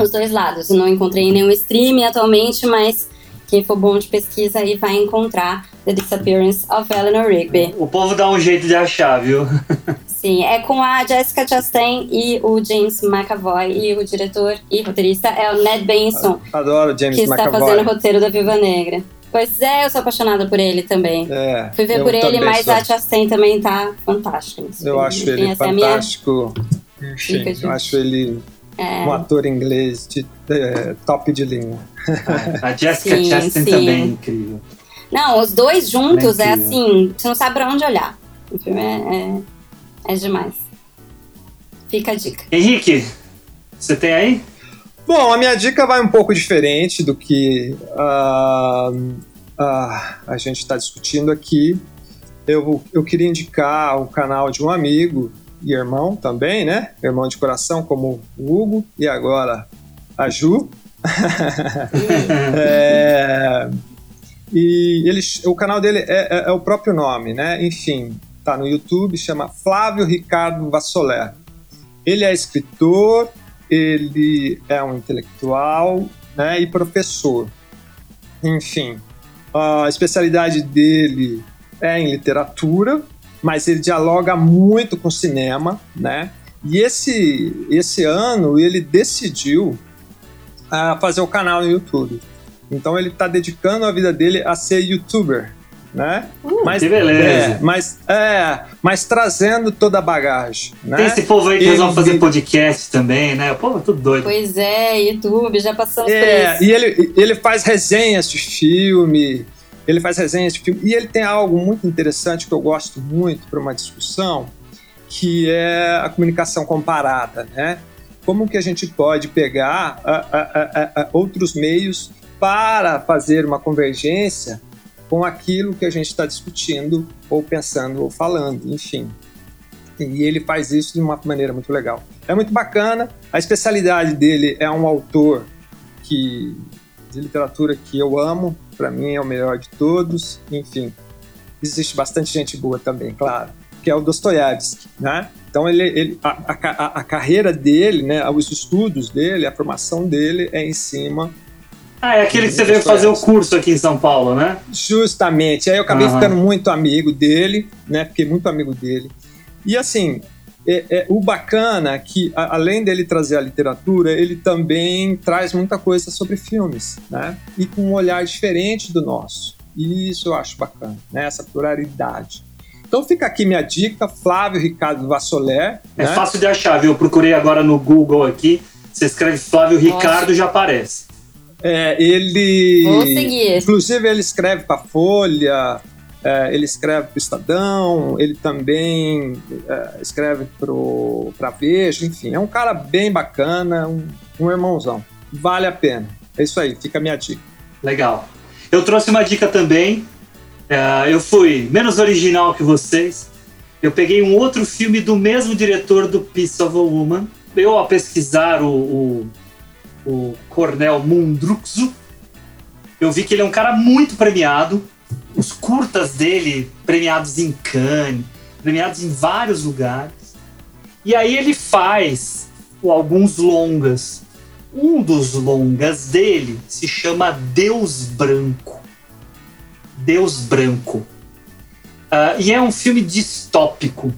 os dois lados. Não encontrei nenhum streaming atualmente, mas quem for bom de pesquisa aí vai encontrar The Disappearance of Eleanor Rigby. O povo dá um jeito de achar, viu? Sim, é com a Jessica Chastain e o James McAvoy. E o diretor e roteirista é o Ned Benson. Adoro James que McAvoy. está fazendo o roteiro da Viva Negra. Pois é, eu sou apaixonada por ele também. É, Fui ver por ele, mas sou. a Chastain também tá fantástica. Eu acho Enfim, ele é minha- fantástico. Enfim, dica de- eu acho ele É. um ator inglês de é, top de linha. A Jessica Sim, Chastain sim. também é incrível. Não, os dois juntos é Mentira. assim, você não sabe pra onde olhar. O filme é, é, é demais. Fica a dica. Henrique, você tem aí? Bom, a minha dica vai um pouco diferente do que ah, ah, a gente está discutindo aqui. Eu, eu queria indicar o canal de um amigo e irmão também, né? Irmão de coração, como o Hugo e agora a Ju. É, e ele, o canal dele é, é- é o próprio nome, né? Enfim, tá no YouTube, chama Flávio Ricardo Vassoler. Ele é escritor, ele é um intelectual né, e professor. Enfim, a especialidade dele é em literatura, mas ele dialoga muito com cinema, né? E esse, esse ano ele decidiu ah, fazer o canal no YouTube. Então ele está dedicando a vida dele a ser youtuber, né? mas, que beleza. É, mas, é, mas trazendo toda a bagagem, né? Tem esse povo aí que Ele- resolve fazer podcast também, né? O povo é tudo doido. Pois é, YouTube, já passamos por É, isso. e ele, ele faz resenhas de filme, ele faz resenhas de filme, e ele tem algo muito interessante que eu gosto muito para uma discussão, que é a comunicação comparada, né? Como que a gente pode pegar a- a- a- outros meios para fazer uma convergência com aquilo que a gente está discutindo, ou pensando, ou falando, enfim. E ele faz isso de uma maneira muito legal. É muito bacana. A especialidade dele é um autor que de literatura que eu amo, para mim é o melhor de todos. Enfim, existe bastante gente boa também, claro, que é o Dostoiévski, né? Então ele, ele a, a, a- carreira dele, né, os estudos dele, a formação dele é em cima Ah, é aquele que você veio fazer o curso aqui em São Paulo, né? Justamente. Aí eu acabei Aham. ficando muito amigo dele, né? Fiquei muito amigo dele. E assim, é- é, o bacana é que, a- além dele trazer a literatura, ele também traz muita coisa sobre filmes, né? E com um olhar diferente do nosso. E isso eu acho bacana, né? Essa pluralidade. Então fica aqui minha dica, Flávio Ricardo Vassoler. É né? fácil de achar, viu? Eu procurei agora no Google aqui. Você escreve Flávio Ricardo já aparece. É, ele. Vou seguir. Inclusive, ele escreve para Folha, é, ele escreve para o Estadão, ele também é, escreve para Veja, enfim. É um cara bem bacana, um, um irmãozão. Vale a pena. É isso aí, fica a minha dica. Legal. Eu trouxe uma dica também. É, eu fui menos original que vocês. Eu peguei um outro filme do mesmo diretor do Piece of a Woman. Eu, ao pesquisar o, o, o Cornel Mundruxo, eu vi que ele é um cara muito premiado. Os curtas dele, premiados em Cannes, premiados em vários lugares. E aí ele faz alguns longas. Um dos longas dele se chama Deus Branco. Deus Branco. Ah, e é um filme distópico.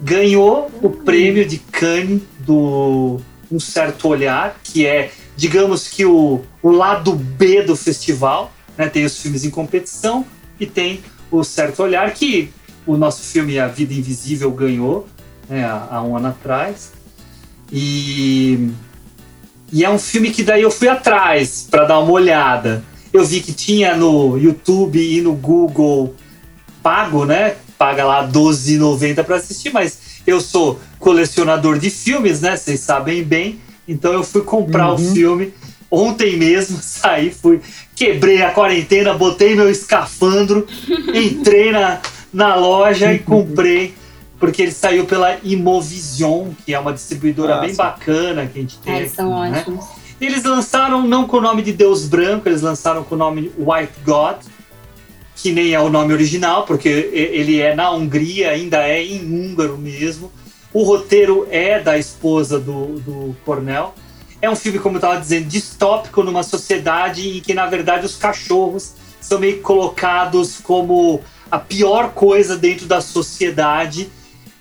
Ganhou o prêmio de Cannes do Um Certo Olhar, que é, digamos que o, o lado B do festival. Né? Tem os filmes em competição e tem o Certo Olhar, que o nosso filme A Vida Invisível ganhou né, há, um ano atrás. E, e é um filme que daí eu fui atrás para dar uma olhada. Eu vi que tinha no YouTube e no Google pago, né? paga lá R$12,90 para assistir, mas eu sou colecionador de filmes, né? Vocês sabem bem. Então eu fui comprar uhum. o filme ontem mesmo, saí, fui, quebrei a quarentena, botei meu escafandro, entrei na, na loja e comprei, porque ele saiu pela Imovision, que é uma distribuidora ah, bem bacana que a gente tem. É, eles são né? ótimos. Eles lançaram não com o nome de Deus Branco, eles lançaram com o nome White God, que nem é o nome original, porque ele é na Hungria, ainda é em húngaro mesmo. O roteiro é da esposa do, do Cornell. É um filme, como eu estava dizendo, distópico numa sociedade em que, na verdade, os cachorros são meio colocados como a pior coisa dentro da sociedade.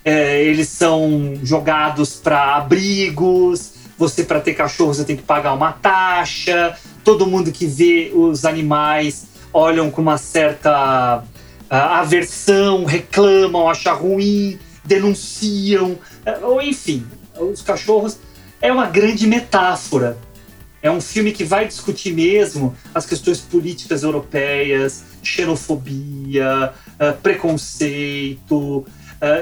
É, eles são jogados para abrigos. Você, para ter cachorro, você tem que pagar uma taxa. Todo mundo que vê os animais olham com uma certa uh, aversão, reclamam, acham ruim, denunciam. Uh, ou enfim, os cachorros é uma grande metáfora. É um filme que vai discutir mesmo as questões políticas europeias, xenofobia, uh, preconceito, uh,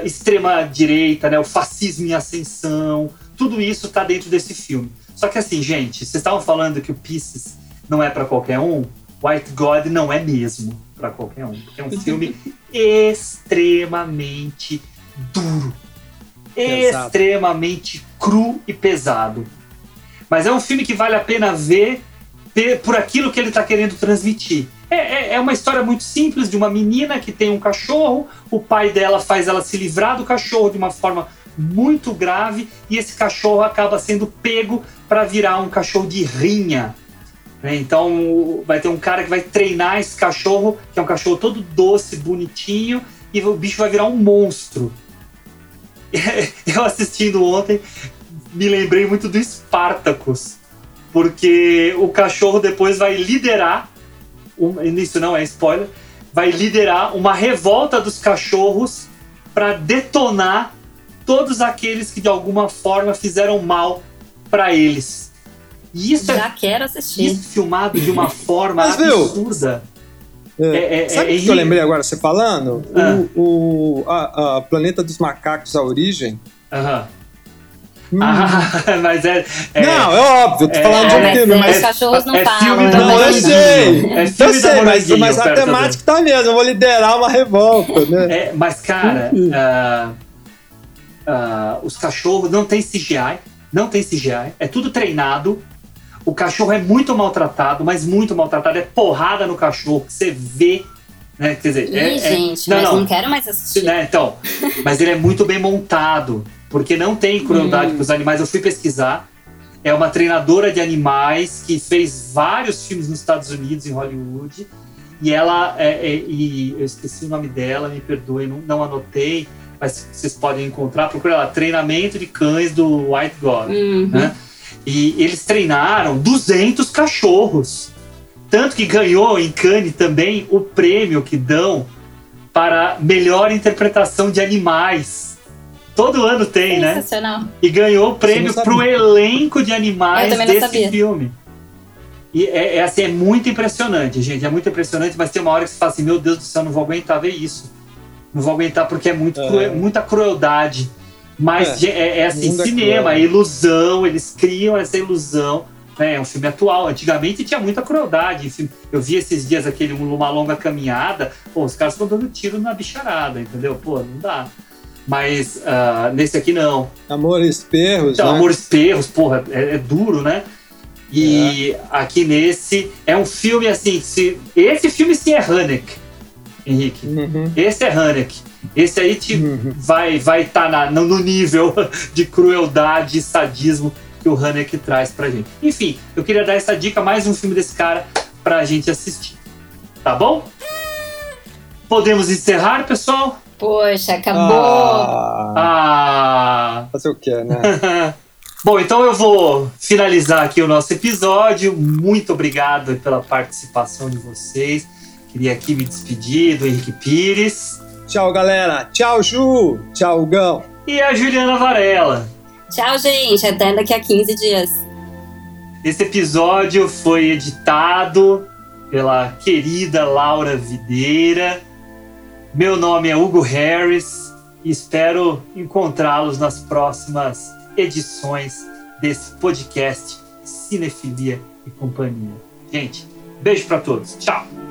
extrema-direita, né, o fascismo em ascensão. Tudo isso está dentro desse filme. Só que assim, gente, vocês estavam falando que o Pieces não é para qualquer um. White God não é mesmo para qualquer um. É um filme extremamente duro Extremamente cru e pesado. Mas é um filme que vale a pena ver por aquilo que ele está querendo transmitir. É, é, é, uma história muito simples de uma menina que tem um cachorro, o pai dela faz ela se livrar do cachorro de uma forma muito grave e esse cachorro acaba sendo pego para virar um cachorro de rinha. Né? Então vai ter um cara que vai treinar esse cachorro, que é um cachorro todo doce, bonitinho, e o bicho vai virar um monstro. eu assistindo ontem, me lembrei muito do Spartacus, porque o cachorro depois vai liderar, um, isso não é spoiler, vai liderar uma revolta dos cachorros para detonar todos aqueles que de alguma forma fizeram mal para eles. E isso é Já é, quero assistir. Isso filmado de uma forma Mas, absurda. Viu? É, é, é, Sabe o é, que eu lembrei agora, você falando? Ah. O, o a, a, Planeta dos Macacos, a origem. Aham. Hum. Ah, mas é, é, Não, é óbvio, tô falando de um filme, mas. Os cachorros não é falam. Filme da não, eu sei. É filme eu sei, mas, mas a temática tá mesmo. Eu vou liderar uma revolta, né? É, mas, cara, uh, uh, os cachorros não tem CGI. Não tem CGI. É tudo treinado. O cachorro é muito maltratado, mas muito maltratado. É porrada no cachorro, que você vê. Né? Quer dizer, Ih, é, gente, é... não, mas não, não quero mais assistir. Né? Então, mas ele é muito bem montado, porque não tem crueldade hum. com os animais. Eu fui pesquisar. É uma treinadora de animais que fez vários filmes nos Estados Unidos, em Hollywood. E ela, é, é, e eu esqueci o nome dela, me perdoe, não, não anotei, mas vocês podem encontrar. Procura lá, Treinamento de Cães do White God. Uhum. Né? E eles treinaram 200 cachorros. Tanto que ganhou em Cannes também o prêmio que dão para melhor interpretação de animais. Todo ano tem, né? E ganhou o prêmio para o elenco de animais desse filme. E é, é, assim, é muito impressionante, gente. É muito impressionante, mas tem uma hora que você fala assim: meu Deus do céu, não vou aguentar ver isso. Não vou aguentar porque é muito é. muita crueldade. Mas é, é, é assim, cinema, é ilusão, eles criam essa ilusão. Né? É um filme atual. Antigamente tinha muita crueldade. Eu vi esses dias aquele Uma Longa Caminhada. Pô, os caras estão dando tiro na bicharada, entendeu? Pô, não dá. Mas uh, nesse aqui não. Amores Perros. Então, né? Amores Perros, porra, é, é duro, né? E é. aqui nesse é um filme assim. Se, esse filme sim é Hanek, Henrique. Uhum. Esse é Hanek. Esse aí te uhum. vai vai estar tá no nível de crueldade e sadismo que o Haneke traz pra gente. Enfim, eu queria dar essa dica, mais um filme desse cara pra gente assistir. Tá bom? Podemos encerrar, pessoal? Poxa, acabou! Ah! ah. Fazer o quê, né? Bom, então eu vou finalizar aqui o nosso episódio. Muito obrigado pela participação de vocês. Queria aqui me despedir do Henrique Pires. Tchau, galera. Tchau, Ju. Tchau, Gão. E a Juliana Varela. Tchau, gente. Até daqui a 15 dias. Esse episódio foi editado pela querida Laura Videira. Meu nome é Hugo Harris e espero encontrá-los nas próximas edições desse podcast Cinefilia e Companhia. Gente, beijo para todos. Tchau.